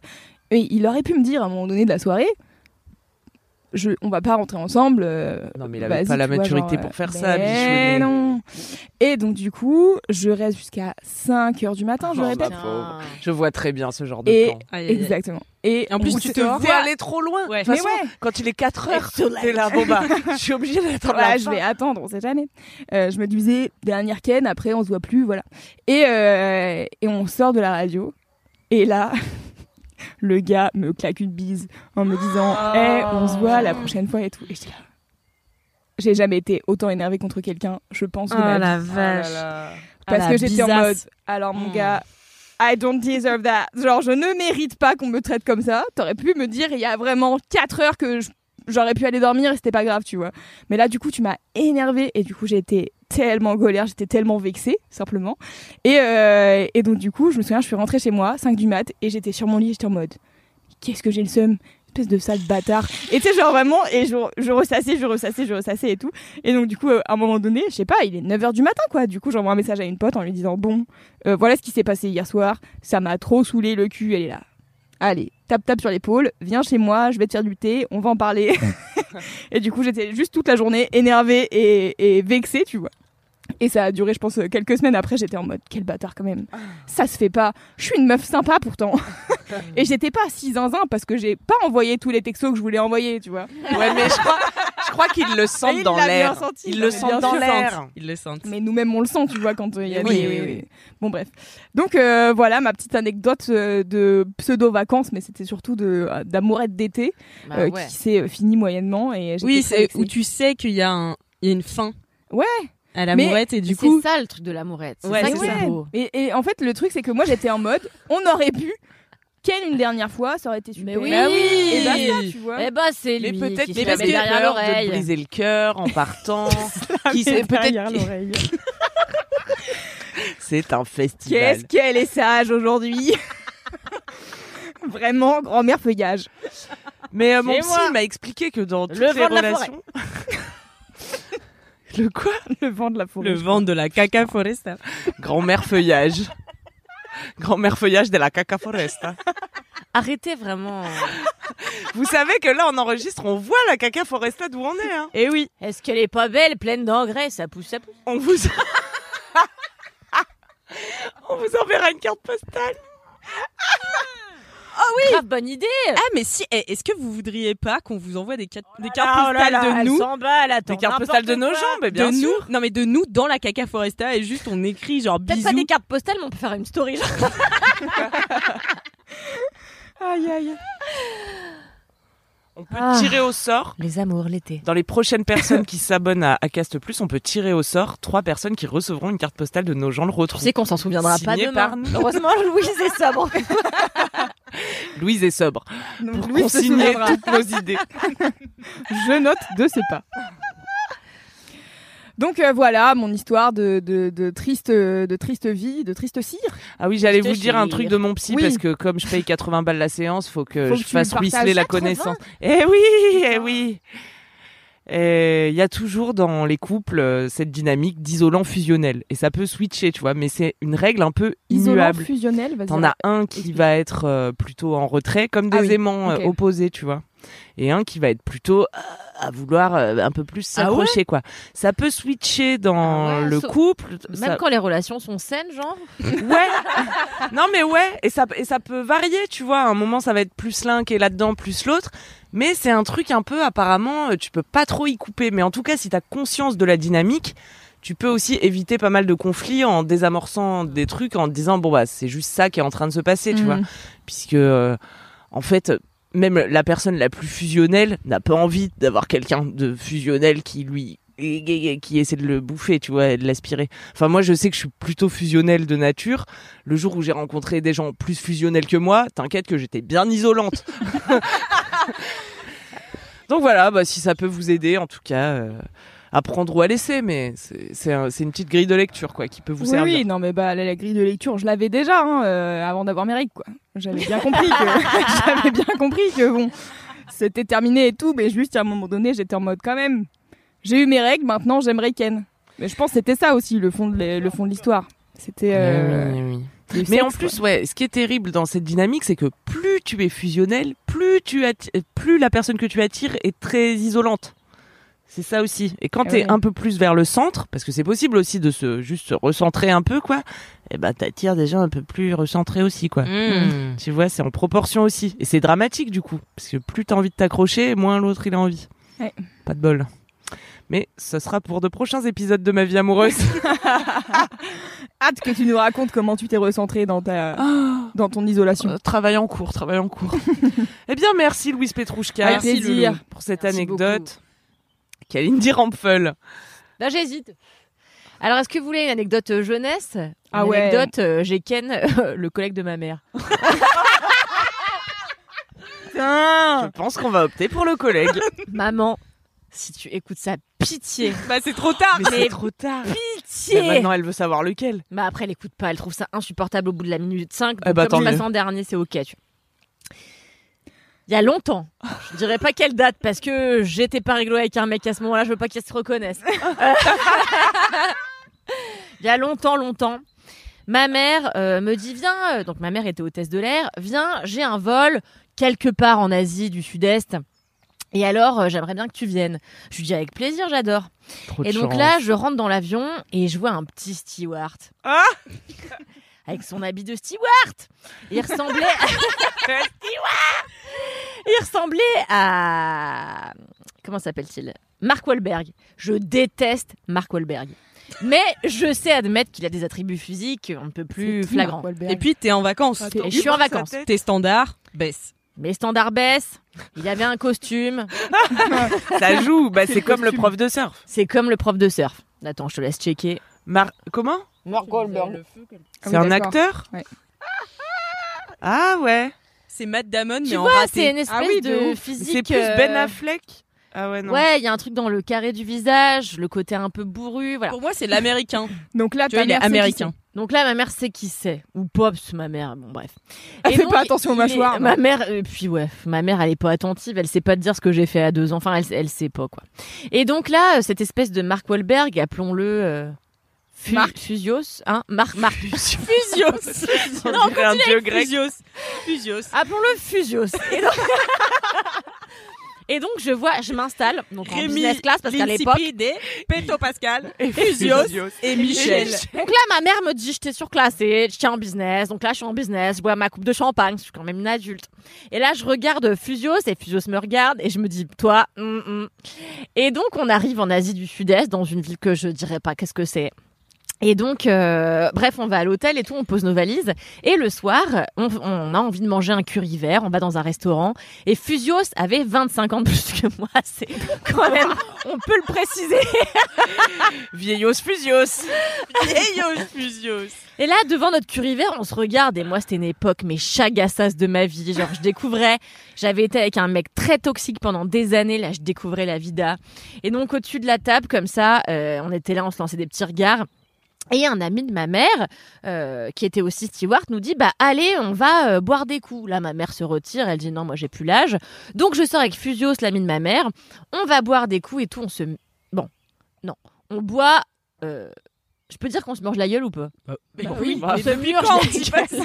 et il aurait pu me dire à un moment donné de la soirée, je, on va pas rentrer ensemble. euh, Non, mais il avait pas la tu vois, maturité genre, pour faire euh, ça, mais non. Et donc du coup, je reste jusqu'à 5 heures du matin, je Oh, répète. Je vois très bien ce genre de Et plan. Aïe, aïe, aïe. exactement. Et En plus, tu te T'es allé trop loin. Ouais. De toute Mais façon, ouais. quand il est 4 heures, t'es là, bon bah, je suis obligée d'attendre Ouais, la je vais attendre, on sait jamais. Euh, je me disais, dernière ken, après on se voit plus, voilà. Et, euh, et on sort de la radio. Et là, le gars me claque une bise en me disant. Eh, on se voit la prochaine fois et tout. Et j'étais là. J'ai jamais été autant énervée contre quelqu'un, je pense, de Oh ma la vie. vache. Parce Ah, que la j'étais en mode, alors mon Mm. gars, I don't deserve that. Genre, je ne mérite pas qu'on me traite comme ça. T'aurais pu me dire, il y a vraiment 4 heures que je j'aurais pu aller dormir et c'était pas grave, tu vois. Mais là, du coup, tu m'as énervé et du coup, j'ai été tellement en colère, j'étais tellement vexée, simplement. Et, euh, et donc, du coup, je me souviens, je suis rentrée chez moi, 5 du mat, et j'étais sur mon lit, j'étais en mode, qu'est-ce que j'ai le seum? Espèce de sale bâtard. Et tu sais, genre vraiment, et je, je ressassais, je ressassais, je ressassais et tout. Et donc, du coup, euh, à un moment donné, je sais pas, il est 9h du matin, quoi. Du coup, j'envoie un message à une pote en lui disant, bon, euh, voilà ce qui s'est passé hier soir, ça m'a trop saoulé le cul, elle est là. Allez, tape, tape sur l'épaule, viens chez moi, je vais te faire du thé, on va en parler. et du coup, j'étais juste toute la journée énervée et, et vexée, tu vois. Et ça a duré, je pense, quelques semaines après, j'étais en mode, quel bâtard quand même. Ça se fait pas. Je suis une meuf sympa pourtant. et j'étais pas si zinzin parce que j'ai pas envoyé tous les textos que je voulais envoyer, tu vois. Ouais, mais je crois, je crois qu'ils le sentent il dans l'air. Ils le sentent bien dans l'air. Ils le sentent. Mais nous-mêmes, on le sent, tu vois, quand euh, il y a Oui, des- oui, oui. Bon, bref. Donc, euh, voilà ma petite anecdote euh, de pseudo-vacances, mais c'était surtout de, euh, d'amourette d'été Bah euh, ouais. qui s'est euh, finie moyennement. Et Oui, c'est où tu sais qu'il y a un, il y a une fin Ouais. À la Mais- mourette et du Mais coup, c'est ça le truc de l'amourette. C'est Ouais, ça c'est qui est ça. beau. Et, et en fait, le truc, c'est que moi, j'étais en mode, on aurait pu, quelle une dernière fois, ça aurait été super. Mais oui. Bah oui. Et basta, tu vois. Eh bah c'est Mais lui peut-être qui qu'il avait met derrière peur de briser le cœur en partant. qui Mais sait peut-être derrière qu'il- l'oreille. C'est un festival. Qu'est-ce qu'elle est sage aujourd'hui Vraiment, grand-mère feuillage. Mais euh, mon psy m'a expliqué que dans toutes Le les relations. Le quoi? Le vent de la forêt. le vent de la caca foresta. Grand-mère feuillage. Grand-mère feuillage de la caca foresta. Arrêtez vraiment. Vous savez que là, on enregistre, on voit la caca foresta d'où on est. Hein. Et oui. Est-ce qu'elle est pas belle, pleine d'engrais? Ça pousse, ça pousse. On vous. on vous enverra une carte postale. Grave bonne idée. Ah mais si, eh, est-ce que vous voudriez pas qu'on vous envoie des, cat- des Ah, cartes oh là postales là, de elle nous s'emballe, attends, Des cartes n'importe postales de nos quoi. jambes, bien de sûr. nous, non mais de nous dans la caca foresta et juste on écrit genre Peut-être bisous. pas des cartes postales, mais on peut faire une story. genre. Aïe, aïe. On peut Ah. tirer au sort. Les amours, l'été. Dans les prochaines personnes qui s'abonnent à, à Cast Plus, on peut tirer au sort trois personnes qui recevront une carte postale de nos gens le Tu retrouvent. sais qu'on s'en souviendra pas Signé demain. par nous. Heureusement, Louise est sobre. Louise est sobre. Donc, Pour Louise consigner toutes nos idées. Je note de ce pas. Donc euh, voilà mon histoire de, de, de triste de triste vie, de triste cire. Ah oui, j'allais vous dire un truc de mon psy Oui. parce que comme je paye 80 balles la séance, faut que Faut je que fasse ruisseler la 80. connaissance. Eh oui, eh oui. Et Il y a toujours dans les couples euh, cette dynamique d'isolant fusionnel et ça peut switcher, tu vois, mais c'est une règle un peu Isolant immuable. fusionnel, vas-y. T'en as un qui explique. va être euh, plutôt en retrait, comme des Ah oui, aimants opposés, tu vois. Et un qui va être plutôt euh, à vouloir euh, un peu plus Ah ouais s'accrocher, quoi. Ça peut switcher dans Ah ouais, le couple. Même ça- quand les relations sont saines, genre. Ouais. non mais ouais, et ça et ça peut varier, tu vois. À un moment ça va être plus l'un qui est là-dedans, plus l'autre. Mais c'est un truc un peu apparemment, euh, tu peux pas trop y couper. Mais en tout cas, si t'as conscience de la dynamique, tu peux aussi éviter pas mal de conflits en désamorçant des trucs, en te disant bon bah c'est juste ça qui est en train de se passer, tu Mhm. vois. Puisque euh, en fait. Même la personne la plus fusionnelle n'a pas envie d'avoir quelqu'un de fusionnel qui lui qui essaie de le bouffer, tu vois, et de l'aspirer. Enfin, moi, je sais que je suis plutôt fusionnelle de nature. Le jour où j'ai rencontré des gens plus fusionnels que moi, t'inquiète que j'étais bien isolante. Donc voilà, bah, si ça peut vous aider, en tout cas, euh, à prendre ou à laisser, mais c'est c'est un- c'est une petite grille de lecture, quoi, qui peut vous Oui, servir. oui, non mais bah la, la grille de lecture, je l'avais déjà hein, euh, avant d'avoir mes règles. J'avais bien compris que j'avais bien compris que bon, c'était terminé et tout, mais juste à un moment donné, j'étais en mode quand même. J'ai eu mes règles, maintenant j'aimerais Ken. Mais je pense que c'était ça aussi le fond de l'histoire. C'était euh, Oui, oui, oui. le Mais sexe, en plus, quoi. ouais, ce qui est terrible dans cette dynamique, c'est que plus tu es fusionnel, plus tu plus la personne que tu attires est très isolante. C'est ça aussi. Et quand Ah tu es ouais. un peu plus vers le centre, parce que c'est possible aussi de se juste se recentrer un peu, quoi. Et ben t'attires des gens un peu plus recentrés aussi, quoi. Mmh. Tu vois, c'est en proportion aussi. Et c'est dramatique du coup, parce que plus t'as envie de t'accrocher, moins l'autre il a envie. Ouais. Pas de bol. Mais ce sera pour de prochains épisodes de ma vie amoureuse. hâte que tu nous racontes comment tu t'es recentré dans ta dans ton isolation. Euh, travail en cours, travail en cours. eh bien, merci Louise Petrouchka. Avec Merci, plaisir. Loulou, pour cette Merci anecdote. Kalindi Rampfel. Là, j'hésite. Alors, est-ce que vous voulez une anecdote euh, jeunesse? Une Ah ouais. anecdote, euh, j'ai Ken, euh, le collègue de ma mère. Je pense qu'on va opter pour le collègue. Maman, si tu écoutes ça, pitié. Bah c'est trop tard. Mais c'est trop tard. Pitié. Mais maintenant, elle veut savoir lequel. Bah après, elle écoute pas, elle trouve ça insupportable au bout de la minute 5. Eh bah, comme je tant passe mieux. en dernier, c'est ok. tu vois. Il y a longtemps, je dirais pas quelle date parce que j'étais pas rigolo avec un mec à ce moment-là, je veux pas qu'il se reconnaisse. Il y a longtemps, longtemps, ma mère euh, me dit viens, euh, donc ma mère était hôtesse de l'air, viens, j'ai un vol quelque part en Asie du Sud-Est. Et alors, euh, j'aimerais bien que tu viennes. Je lui dis avec plaisir, j'adore. Et donc chance. là, je rentre dans l'avion et je vois un petit steward. Ah Avec son habit de steward. Il ressemblait. Steward Il ressemblait à. Comment s'appelle-t-il? Mark Wahlberg. Je déteste Mark Wahlberg. Mais je sais admettre qu'il a des attributs physiques un peu plus flagrants. Et puis t'es en vacances. Et je suis en vacances. Tes standards baissent. Mes standards baissent. Il avait un costume. Ça joue. Bah, c'est comme le prof de surf. C'est comme le prof de surf. Attends, je te laisse checker. Mar- Comment? Mark Wahlberg. C'est un acteur Ouais. Ah ouais. C'est Matt Damon mais Tu en vois, raté. c'est une espèce Ah oui, de physique. C'est plus Ben euh, Affleck. Ah ouais non. Ouais, il y a un truc dans le carré du visage, le côté un peu bourru, voilà. Pour moi c'est l'américain. Donc là, Tu vois, il est américain. Donc là, ma mère sait qui c'est, ou Pops, ma mère, bon bref. Elle Et fait donc, pas attention aux mâchoires. Ma mère, et puis ouais, ma mère, elle est pas attentive, elle sait pas te dire ce que j'ai fait à deux ans, enfin, elle, elle sait pas quoi. Et donc là, euh, cette espèce de Mark Wahlberg, appelons-le euh, Fu- Marc. Fusios, hein, Marc, Marc, Fusios. On dirait un dieu grec. Fusios. Fusios. appelons-le Fusios. Et donc... Et donc je vois, je m'installe donc en business class parce qu'à l'époque Linsipide, Peto Pascal, Et Fusios et Michel. Donc là, ma mère me dit, j'étais surclassée, je tiens en business. Donc là, je suis en business, je bois ma coupe de champagne, je suis quand même une adulte. Et là, je regarde Fusios et Fusios me regarde et je me dis, toi, hum, hum. Et donc, on arrive en Asie du Sud-Est, dans une ville que je dirais pas qu'est-ce que c'est. Et donc, euh, bref, on va à l'hôtel et tout, on pose nos valises. Et le soir, on, on a envie de manger un curry vert, on va dans un restaurant. Et Fusios avait 25 ans de plus que moi, c'est quand même, on peut le préciser. Vieillos Fusios. Vieillos Fusios. Et là, devant notre curry vert, on se regarde. Et moi, c'était une époque, mais chagassas de ma vie. Genre, je découvrais, j'avais été avec un mec très toxique pendant des années. Là, je découvrais la vida. Et donc, au-dessus de la table, comme ça, euh, on était là, on se lançait des petits regards. Et un ami de ma mère, euh, qui était aussi steward, nous dit bah allez, on va euh, boire des coups. Là, ma mère se retire, elle dit non, moi j'ai plus l'âge. Donc je sors avec Fusios, l'ami de ma mère. On va boire des coups et tout. On se bon, non, on boit. euh, je peux dire qu'on se mange la gueule ou pas? Bah oui, on quand dit pas gueule.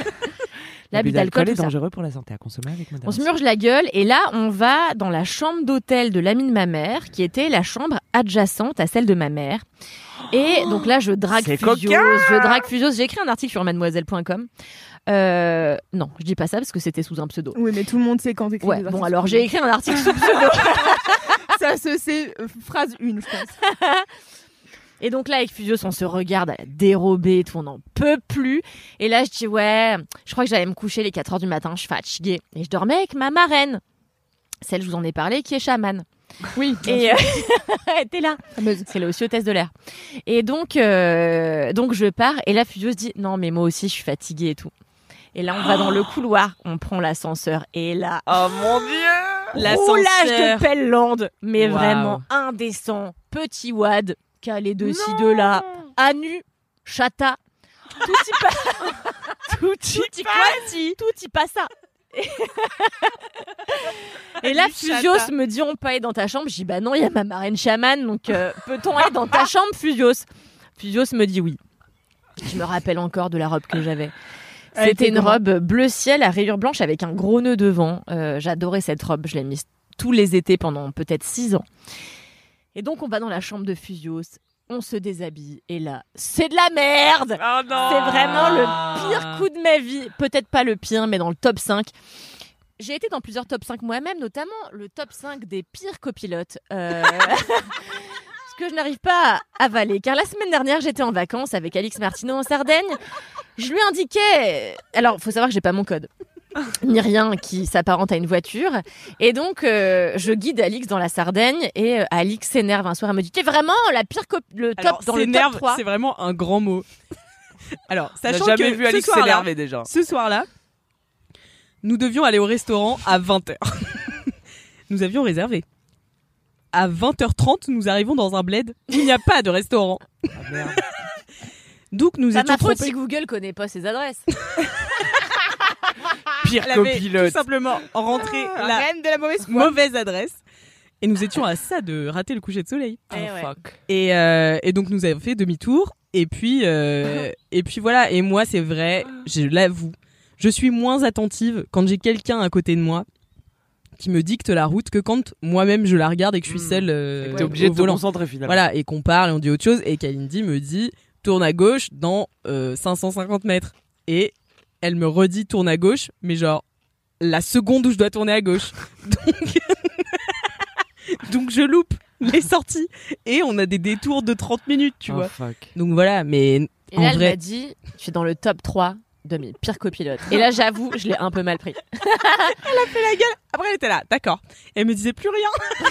L'abus d'alcool, est dangereux pour la santé à consommer avec On se modération. murge la gueule et là, on va dans la chambre d'hôtel de l'ami de ma mère, qui était la chambre adjacente à celle de ma mère. Et donc là, je drague c'est Fusios, je drague Fusios. J'ai écrit un article sur mademoiselle.com. Euh, non, je dis pas ça parce que c'était sous un pseudo. Oui, mais tout le monde sait quand t'écris Ouais, bon alors j'ai écrit un article sous pseudo. Ça se sait, euh, phrase 1, je pense. Et donc là, avec Fusios, on se regarde à la dérobée et tout, on n'en peut plus. Et là, je dis, ouais, je crois que j'allais me coucher les 4 heures du matin, je suis fatiguée. Et je dormais avec ma marraine, celle je vous en ai parlé, qui est chamane. Oui, Et euh, était là. C'est là aussi hôtesse de l'air. Et donc, euh, donc je pars. Et là, Fusios dit, non, mais moi aussi, je suis fatiguée et tout. Et là, on va dans le couloir, on prend l'ascenseur. Et là, Oh mon dieu roulage L'ascenseur. de Pellande, mais vraiment indécent. Petit wad, calé de ci, de là, à nu, chata, tout y passe. tout y passe. Tout y passe. Et là, Fusios me dit on peut aller dans ta chambre. Je dis bah non, il y a ma marraine chamane, donc euh, peut-on aller dans ta chambre, Fusios Fusios me dit oui. Je me rappelle encore de la robe que j'avais. C'était était une robe bleu ciel à rayures blanches avec un gros nœud devant. Euh, J'adorais cette robe. Je l'ai mise tous les étés pendant peut-être six ans. Et donc, on va dans la chambre de Fusios. On se déshabille. Et là, c'est de la merde Oh C'est vraiment le pire coup de ma vie. Peut-être pas le pire, mais dans le top 5. J'ai été dans plusieurs top 5 moi-même, notamment le top 5 des pires copilotes. Euh, Ce que je n'arrive pas à avaler. Car la semaine dernière, j'étais en vacances avec Alix Martineau en Sardaigne. Je lui indiquais. Alors, faut savoir que j'ai pas mon code. Ni rien qui s'apparente à une voiture. Et donc, euh, je guide Alix dans la Sardaigne et euh, Alix s'énerve un soir. Elle me dit T'es vraiment la pire cop- le top Alors, dans le top s'énerve, 3. c'est vraiment un grand mot. Alors, J'ai sachant jamais que vu ce Alix soir-là- s'énerver déjà. Ce soir-là, Nous devions aller au restaurant à 20h. nous avions réservé. À 20h30, nous arrivons dans un bled où il n'y a pas de restaurant. Ah, merde. Donc nous Ça étions m'a faute trompés. si Google connaît pas ses adresses. Pire Elle avait copilote. tout simplement rentré La la reine de la mauvaise foi. mauvaise adresse. Et nous étions à ça de rater le coucher de soleil. Eh fuck. Et, euh, et donc nous avons fait demi-tour. Et puis, euh, et puis voilà. Et moi, c'est vrai, je l'avoue, je suis moins attentive quand j'ai quelqu'un à côté de moi qui me dicte la route que quand moi-même je la regarde et que je suis Hmm. seule euh, T'es obligé au de te volant. concentrer finalement. Voilà, et qu'on parle et on dit autre chose. Et Kalindi me dit tourne à gauche dans euh, 550 mètres. Et elle me redit tourne à gauche, mais genre la seconde où je dois tourner à gauche. Donc, Donc je loupe les sorties. Et on a des détours de 30 minutes, tu Oh, vois. fuck. Donc voilà, mais Et en là, elle vrai. m'a dit, je suis dans le top 3 de mes pires copilotes. Et là, j'avoue, je l'ai un peu mal pris. Après, elle était là, d'accord. Elle me disait plus rien.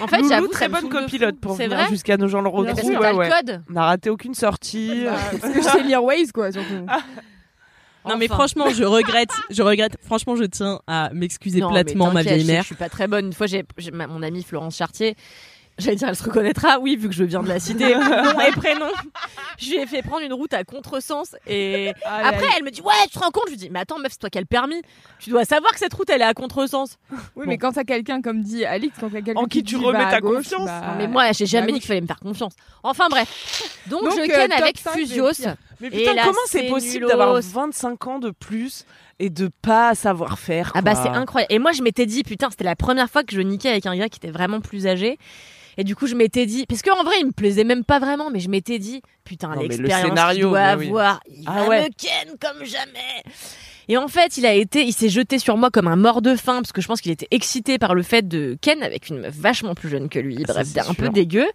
En fait, Loulou, j'avoue, très bonne copilote pour C'est venir vrai jusqu'à nos gens le que Ouais, ouais. le code On n'a raté aucune sortie. Bah, parce que je sais lire Waze, quoi, surtout. Non mais franchement, je regrette, je regrette. Franchement, je tiens à m'excuser Non, platement, ma vieille mère. Je suis pas très bonne. Une fois, j'ai j'ai ma- mon amie Florence Chartier. J'allais dire, elle se reconnaîtra, oui, vu que je viens de la cité. nom et prénom. Je lui ai fait prendre une route à contresens. Et après, elle me dit, ouais, tu te rends compte? Je lui dis, mais attends, meuf, c'est toi qui as le permis. Tu dois savoir que cette route, elle est à contresens. Oui, mais quand t'as quelqu'un, comme dit Alix, quand t'as quelqu'un En qui tu dit, remets à ta gauche, confiance. bah, Non, mais moi, j'ai jamais bah, dit qu'il fallait me faire confiance. Enfin, bref. Donc, Donc, je euh, ken avec 5 Fusios. Mais Et putain, là, comment c'est possible d'avoir 25 ans de plus et de pas savoir faire Ah bah quoi? c'est incroyable. Et moi je m'étais dit putain c'était la première fois que je niquais avec un gars qui était vraiment plus âgé. Et du coup je m'étais dit parce qu'en vrai il me plaisait même pas vraiment mais je m'étais dit putain mais le l'expérience qu'il doit oui. avoir il Ah va ouais. me ken comme jamais. Et en fait, il a été, il s'est jeté sur moi comme un mort de faim parce que je pense qu'il était excité par le fait de ken avec une meuf vachement plus jeune que lui. Ah, ça, Bref, un peu dégueu.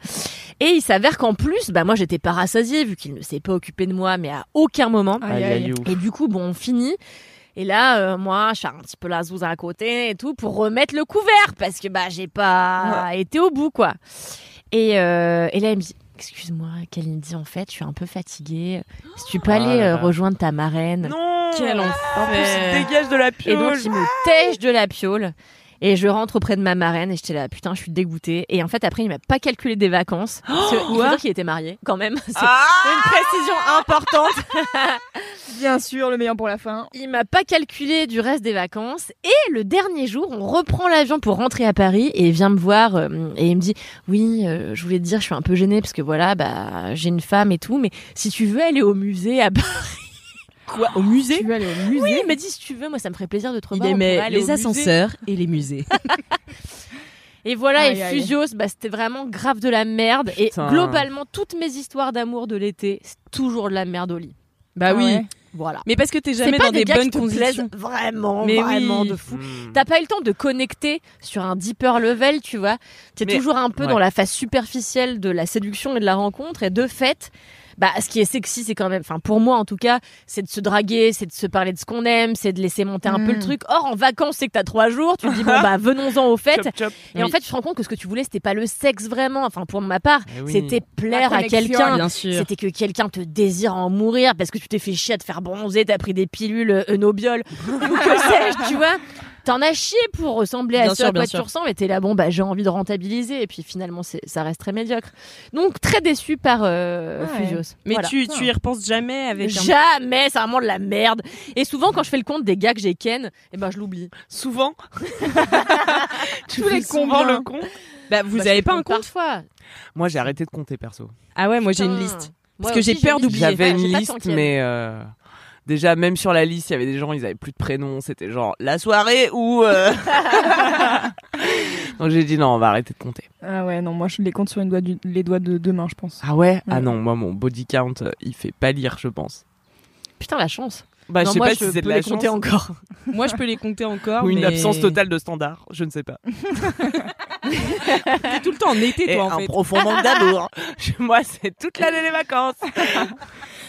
Et il s'avère qu'en plus, bah moi j'étais pas rassasiée vu qu'il ne s'est pas occupé de moi, mais à aucun moment. Aïe, aïe. ouf. Et du coup, bon, on finit. Et là, euh, moi, je fais un petit peu la zouze à côté et tout pour remettre le couvert parce que bah j'ai pas été au bout quoi. Et, euh, et là, il me dit, excuse-moi, Kalindi, en fait, je suis un peu fatiguée. Si tu peux Ah aller euh, rejoindre ta marraine. Non Quel En plus, enfer. il dégage de la Et piole. donc, il me tèche de la piole. Et je rentre auprès de ma marraine et j'étais là, putain, je suis dégoûtée. Et en fait, après, il m'a pas calculé des vacances. Parce que il faut dire qu'il était marié, quand même. C'est Ah une précision importante. Bien sûr, le meilleur pour la fin. Il m'a pas calculé du reste des vacances. Et le dernier jour, on reprend l'avion pour rentrer à Paris et il vient me voir euh, et il me dit oui, euh, je voulais te dire, je suis un peu gênée parce que voilà, bah j'ai une femme et tout, mais si tu veux aller au musée à Paris, Quoi Au musée Tu veux aller au musée oui, il m'a dit si tu veux, moi ça me ferait plaisir de te revoir. aimait les ascenseurs et les musées. Et voilà, Aïe, et. Fusios, bah, c'était vraiment grave de la merde. Putain. Et globalement, toutes mes histoires d'amour de l'été, c'est toujours de la merde au lit. Bah Ah oui. ouais. Voilà. Mais parce que t'es jamais dans des, bonnes conditions. vraiment, Mais vraiment oui. de fou. Hmm. T'as pas eu le temps de connecter sur un deeper level, tu vois. T'es Mais- toujours un peu ouais. dans la phase superficielle de la séduction et de la rencontre. Et de fait, bah, ce qui est sexy, c'est quand même, enfin, pour moi en tout cas, c'est de se draguer, c'est de se parler de ce qu'on aime, c'est de laisser monter un peu le truc. Or, en vacances, c'est que t'as trois jours, tu te dis, bon, bah, venons-en au fait. Chop, chop. Et en fait, tu te rends compte que ce que tu voulais, c'était pas le sexe vraiment. Enfin, pour ma part, Eh oui. c'était plaire La à quelqu'un. C'était que quelqu'un te désire en mourir parce que tu t'es fait chier à te faire bronzer, t'as pris des pilules euh, ou que sais-je, tu vois. T'en as chié pour ressembler à Bien ce sûr, à quoi tu sûr. ressembles et t'es là, bon, bah, j'ai envie de rentabiliser et puis finalement, c'est- ça reste très médiocre. Donc, très déçu par euh, Ouais. Mais Voilà. tu, tu y repenses jamais avec un... Jamais, c'est vraiment de la merde. Et souvent, quand je fais le compte des gars que j'ai ken, eh ben, je l'oublie. Souvent. tu Tous les souvent le con. Bah, vous Bah, avez pas un compte compte? parfois. Moi, j'ai arrêté de compter perso. Ah ouais, moi j'ai une liste. Moi que j'ai peur d'oublier. J'avais une liste, mais euh, déjà, même sur la liste, il y avait des gens, ils avaient plus de prénoms. C'était genre la soirée ou. euh, Donc j'ai dit non, on va arrêter de compter. Ah ouais, non, moi je les compte sur une doigt du- les doigts de deux mains, je pense. Ah ouais? Ah non, moi, mon body count, euh, il fait pas lire, je pense. Putain, la chance. Bah, Non, je sais moi, pas je si c'est de la les compter chance encore. Moi, je peux les compter encore. ou une mais- absence totale de standard, je ne sais pas. T'es tout le temps en été, Et toi, en un fait. profond manque d'amour. moi, c'est toute l'année les vacances.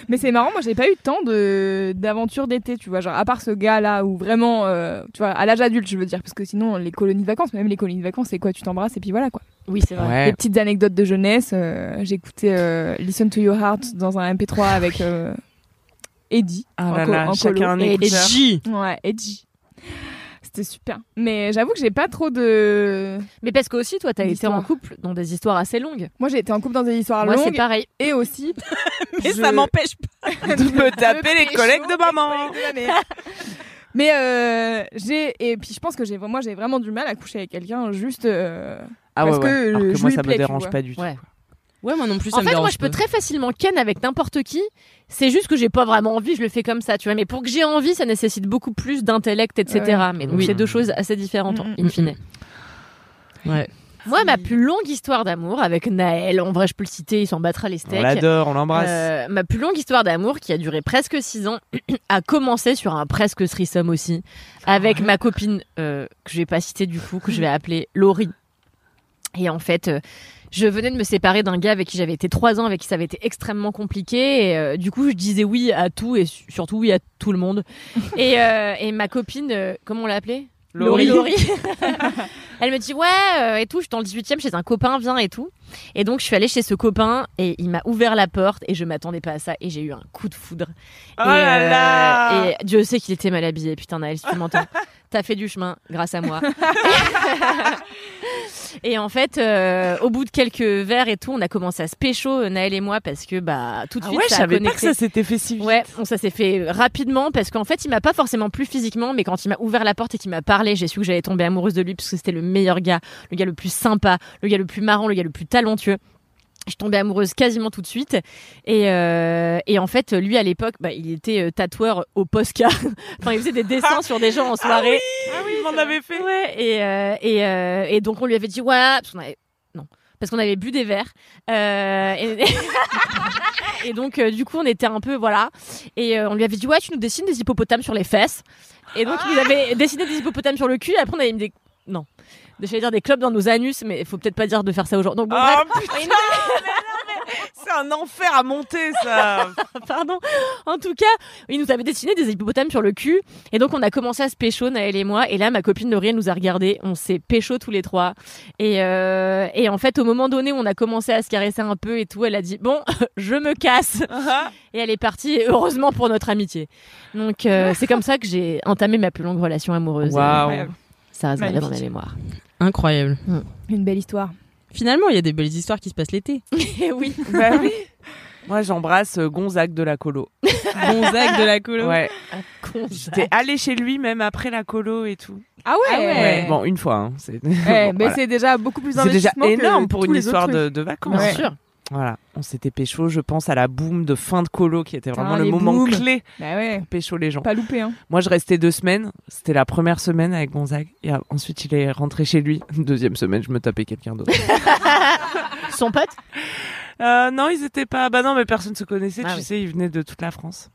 Mais c'est marrant, moi j'ai pas eu tant de d'aventures d'été, tu vois, genre à part ce gars là où vraiment, euh, tu vois, à l'âge adulte, je veux dire, parce que sinon les colonies de vacances, même les colonies de vacances, c'est quoi, tu t'embrasses et puis voilà quoi. Oui, c'est vrai. Ouais. Les petites anecdotes de jeunesse, euh, j'écoutais euh, Listen to Your Heart dans un MP3 avec euh, Eddie. Ah en là là, en chacun un écouteur. Ouais, Eddie. C'était super. Mais j'avoue que j'ai pas trop de. Mais parce que aussi, toi, t'as été en couple dans des histoires assez longues. Moi, j'ai été en couple dans des histoires Moi, c'est longues pareil. et aussi. Mais je- ça m'empêche pas. de me taper les collègues de maman. Mais euh, j'ai et puis je pense que j'ai moi j'ai vraiment du mal à coucher avec quelqu'un juste euh, Ah Parce ouais. que Alors que je moi, lui ça plais, me dérange pas du tout. Ouais. Ouais, moi non plus, ça En me fait, moi, je peux très facilement ken avec n'importe qui. C'est juste que j'ai pas vraiment envie, je le fais comme ça, tu vois. Mais pour que j'ai envie, ça nécessite beaucoup plus d'intellect, etc. Ouais. Mais donc, Oui. c'est deux choses assez différentes, Mm, in fine. Ouais. Moi, ma plus longue histoire d'amour avec Naël, en vrai, je peux le citer, il s'en battra les steaks. On l'adore, on l'embrasse. Euh, ma plus longue histoire d'amour, qui a duré presque six ans, a commencé sur un presque threesome aussi, avec ma copine, euh, que je vais pas citer du coup, que je vais appeler Laurie. Et en fait, euh, je venais de me séparer d'un gars avec qui j'avais été trois ans, avec qui ça avait été extrêmement compliqué. Et euh, du coup, je disais oui à tout et su- surtout oui à tout le monde. et, euh, et ma copine, euh, comment on l'a appelée? Laurie. Elle me dit ouais euh, et tout, je suis dans le 18e chez un copain, viens et tout. Et donc je suis allée chez ce copain et il m'a ouvert la porte et je m'attendais pas à ça et j'ai eu un coup de foudre. Oh et, là euh, là et Dieu sait qu'il était mal habillé, putain Naël, si tu m'entends. T'as fait du chemin grâce à moi. et en fait, euh, au bout de quelques verres et tout, on a commencé à se pécho, Naël et moi, parce que bah tout de Ah suite ouais, ça a pas que ça s'était fait si vite. Ouais, ça s'est fait rapidement parce qu'en fait, il m'a pas forcément plu physiquement, mais quand il m'a ouvert la porte et qu'il m'a parlé, j'ai su que j'allais tomber amoureuse de lui parce que c'était le meilleur gars, le gars le plus sympa, le gars le plus marrant, le gars le plus talentueux. Je tombée amoureuse quasiment tout de suite. Et, euh, et en fait, lui, à l'époque, bah, il était euh, tatoueur au Posca. enfin, il faisait des dessins sur des gens en soirée. Ah oui, il m'en avait fait. Ouais, et, euh, et, euh, et donc on lui avait dit, voilà, parce qu'on avait... Non, parce qu'on avait bu des verres. Euh, et... et donc, euh, du coup, on était un peu, voilà. Et euh, on lui avait dit, ouais, tu nous dessines des hippopotames sur les fesses. Et donc, il nous avait dessiné des hippopotames sur le cul. Et après, on avait mis des... Non. J'allais dire des clubs dans nos anus, mais il faut peut-être pas dire de faire ça aujourd'hui. Donc, bon, Ah, bref. putain, mais non, mais C'est un enfer à monter, ça. Pardon. En tout cas, il nous avait dessiné des hippopotames sur le cul. Et donc, on a commencé à se pécho, Naël et moi. Et là, ma copine Laurie, elle nous a regardés. On s'est pécho tous les trois. Et, euh, et en fait, au moment donné où on a commencé à se caresser un peu et tout, elle a dit, bon, je me casse. Et elle est partie, heureusement pour notre amitié. Donc, euh, c'est comme ça que j'ai entamé ma plus longue relation amoureuse. Waouh. Ça reste dans ma Magnifique. mémoire. Incroyable. Une belle histoire. Finalement, il y a des belles histoires qui se passent l'été. Et oui. Bah oui. Moi, j'embrasse euh, Gonzague de la colo. Gonzague de la colo. Ouais. Con, J'étais allée chez lui même après la colo et tout. Ah ouais? Ouais. Bon, une fois. Hein. C'est Eh, Bon, mais voilà. c'est déjà beaucoup plus C'est déjà que énorme pour tous une les autres histoire de, de vacances. Bien Ouais. sûr. Voilà, on s'était pécho, je pense à la boum de fin de colo qui était vraiment Ah, le moment booms. clé Bah ouais. pour pécho les gens. Pas loupé hein. Moi, je restais deux semaines. C'était la première semaine avec Gonzague. Et euh, ensuite, il est rentré chez lui. Deuxième semaine, je me tapais quelqu'un d'autre. Son pote? Euh, non, ils étaient pas. Bah non, mais personne se connaissait. Ah tu oui. sais, ils venaient de toute la France.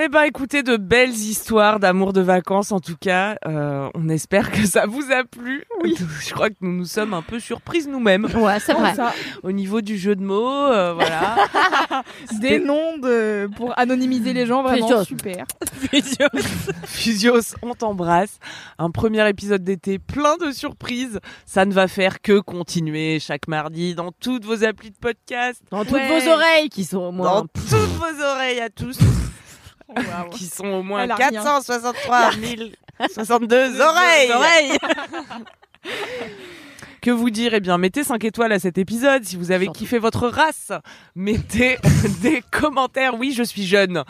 Eh ben, écoutez, de belles histoires d'amour de vacances, en tout cas. Euh, on espère que ça vous a plu. Oui. Je crois que nous nous sommes un peu surprises nous-mêmes. Ouais, c'est vrai. Ça, Au niveau du jeu de mots, euh, voilà. des noms de pour anonymiser les gens vraiment super. Fusios, on t'embrasse. Un premier épisode d'été plein de surprises. Ça ne va faire que continuer chaque mardi dans toutes vos applis de podcast. Dans toutes Ouais. vos oreilles qui sont au moins Dans toutes vos oreilles à tous. Qui sont au moins Elle a rien. 463 062 oreilles. Que vous dire? Eh bien, mettez 5 étoiles à cet épisode si vous avez Surtout. kiffé votre race. Mettez des commentaires. Oui, je suis jeune.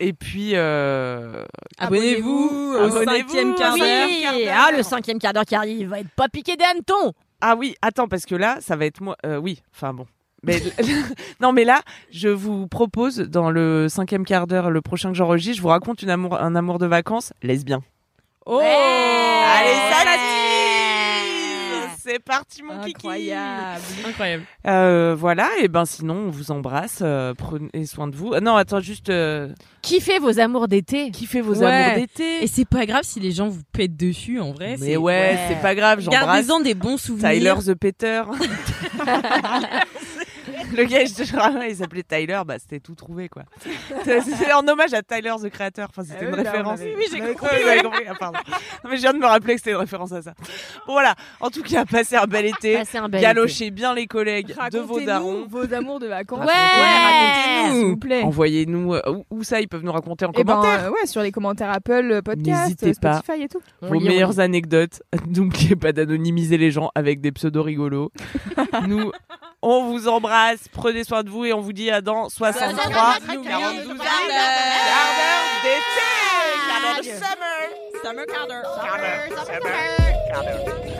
Et puis, euh, Abonnez-vous au Abonnez-vous. cinquième quart Oui, d'heure. quart d'heure. ah, le cinquième quart d'heure qui arrive, il va être pas piqué des hannetons. Ah oui, attends, parce que là, ça va être moi. euh, oui, enfin bon. Mais non, mais là, je vous propose dans le cinquième quart d'heure, le prochain que j'enregistre, je vous raconte une amour, un amour de vacances lesbien. Oh Allez, ça tease C'est parti, mon kiki. Incroyable. Incroyable. Euh, voilà, et ben sinon, on vous embrasse. euh, prenez soin de vous. Ah non, attends, juste euh, Kiffez vos amours d'été. kiffez vos Ouais. amours d'été. Et c'est pas grave si les gens vous pètent dessus, en vrai. Mais ouais, c'est pas grave, j'embrasse Gardez-en des bons souvenirs. Tyler the Peter. le gars, je te jure, il s'appelait Tyler, bah c'était tout trouvé quoi. C'était en hommage à Tyler the Creator, enfin c'était Ah une référence. Oui, j'ai compris. Ah, pardon. Mais je viens de me rappeler que c'était une référence à ça. Bon voilà, en tout cas, passez un bel été, Passez un bel galochez bien les collègues de vos darons. vos amours de vacances. Ouais. racontez-nous, s'il vous plaît. Envoyez-nous euh, où, ça, ils peuvent nous raconter en Eh ben, commentaire. ouais, sur les commentaires Apple euh, Podcast. Spotify et tout. Vos meilleures anecdotes. N'oubliez pas d'anonymiser les gens avec des pseudos rigolos. Nous, on vous embrasse, prenez soin de vous et on vous dit à dans 63 Nous, 42 quart quart d'heure. d'heure d'été. Summer. Summer Carter. Quart d'heure, summer, quart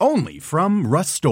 Only from Rust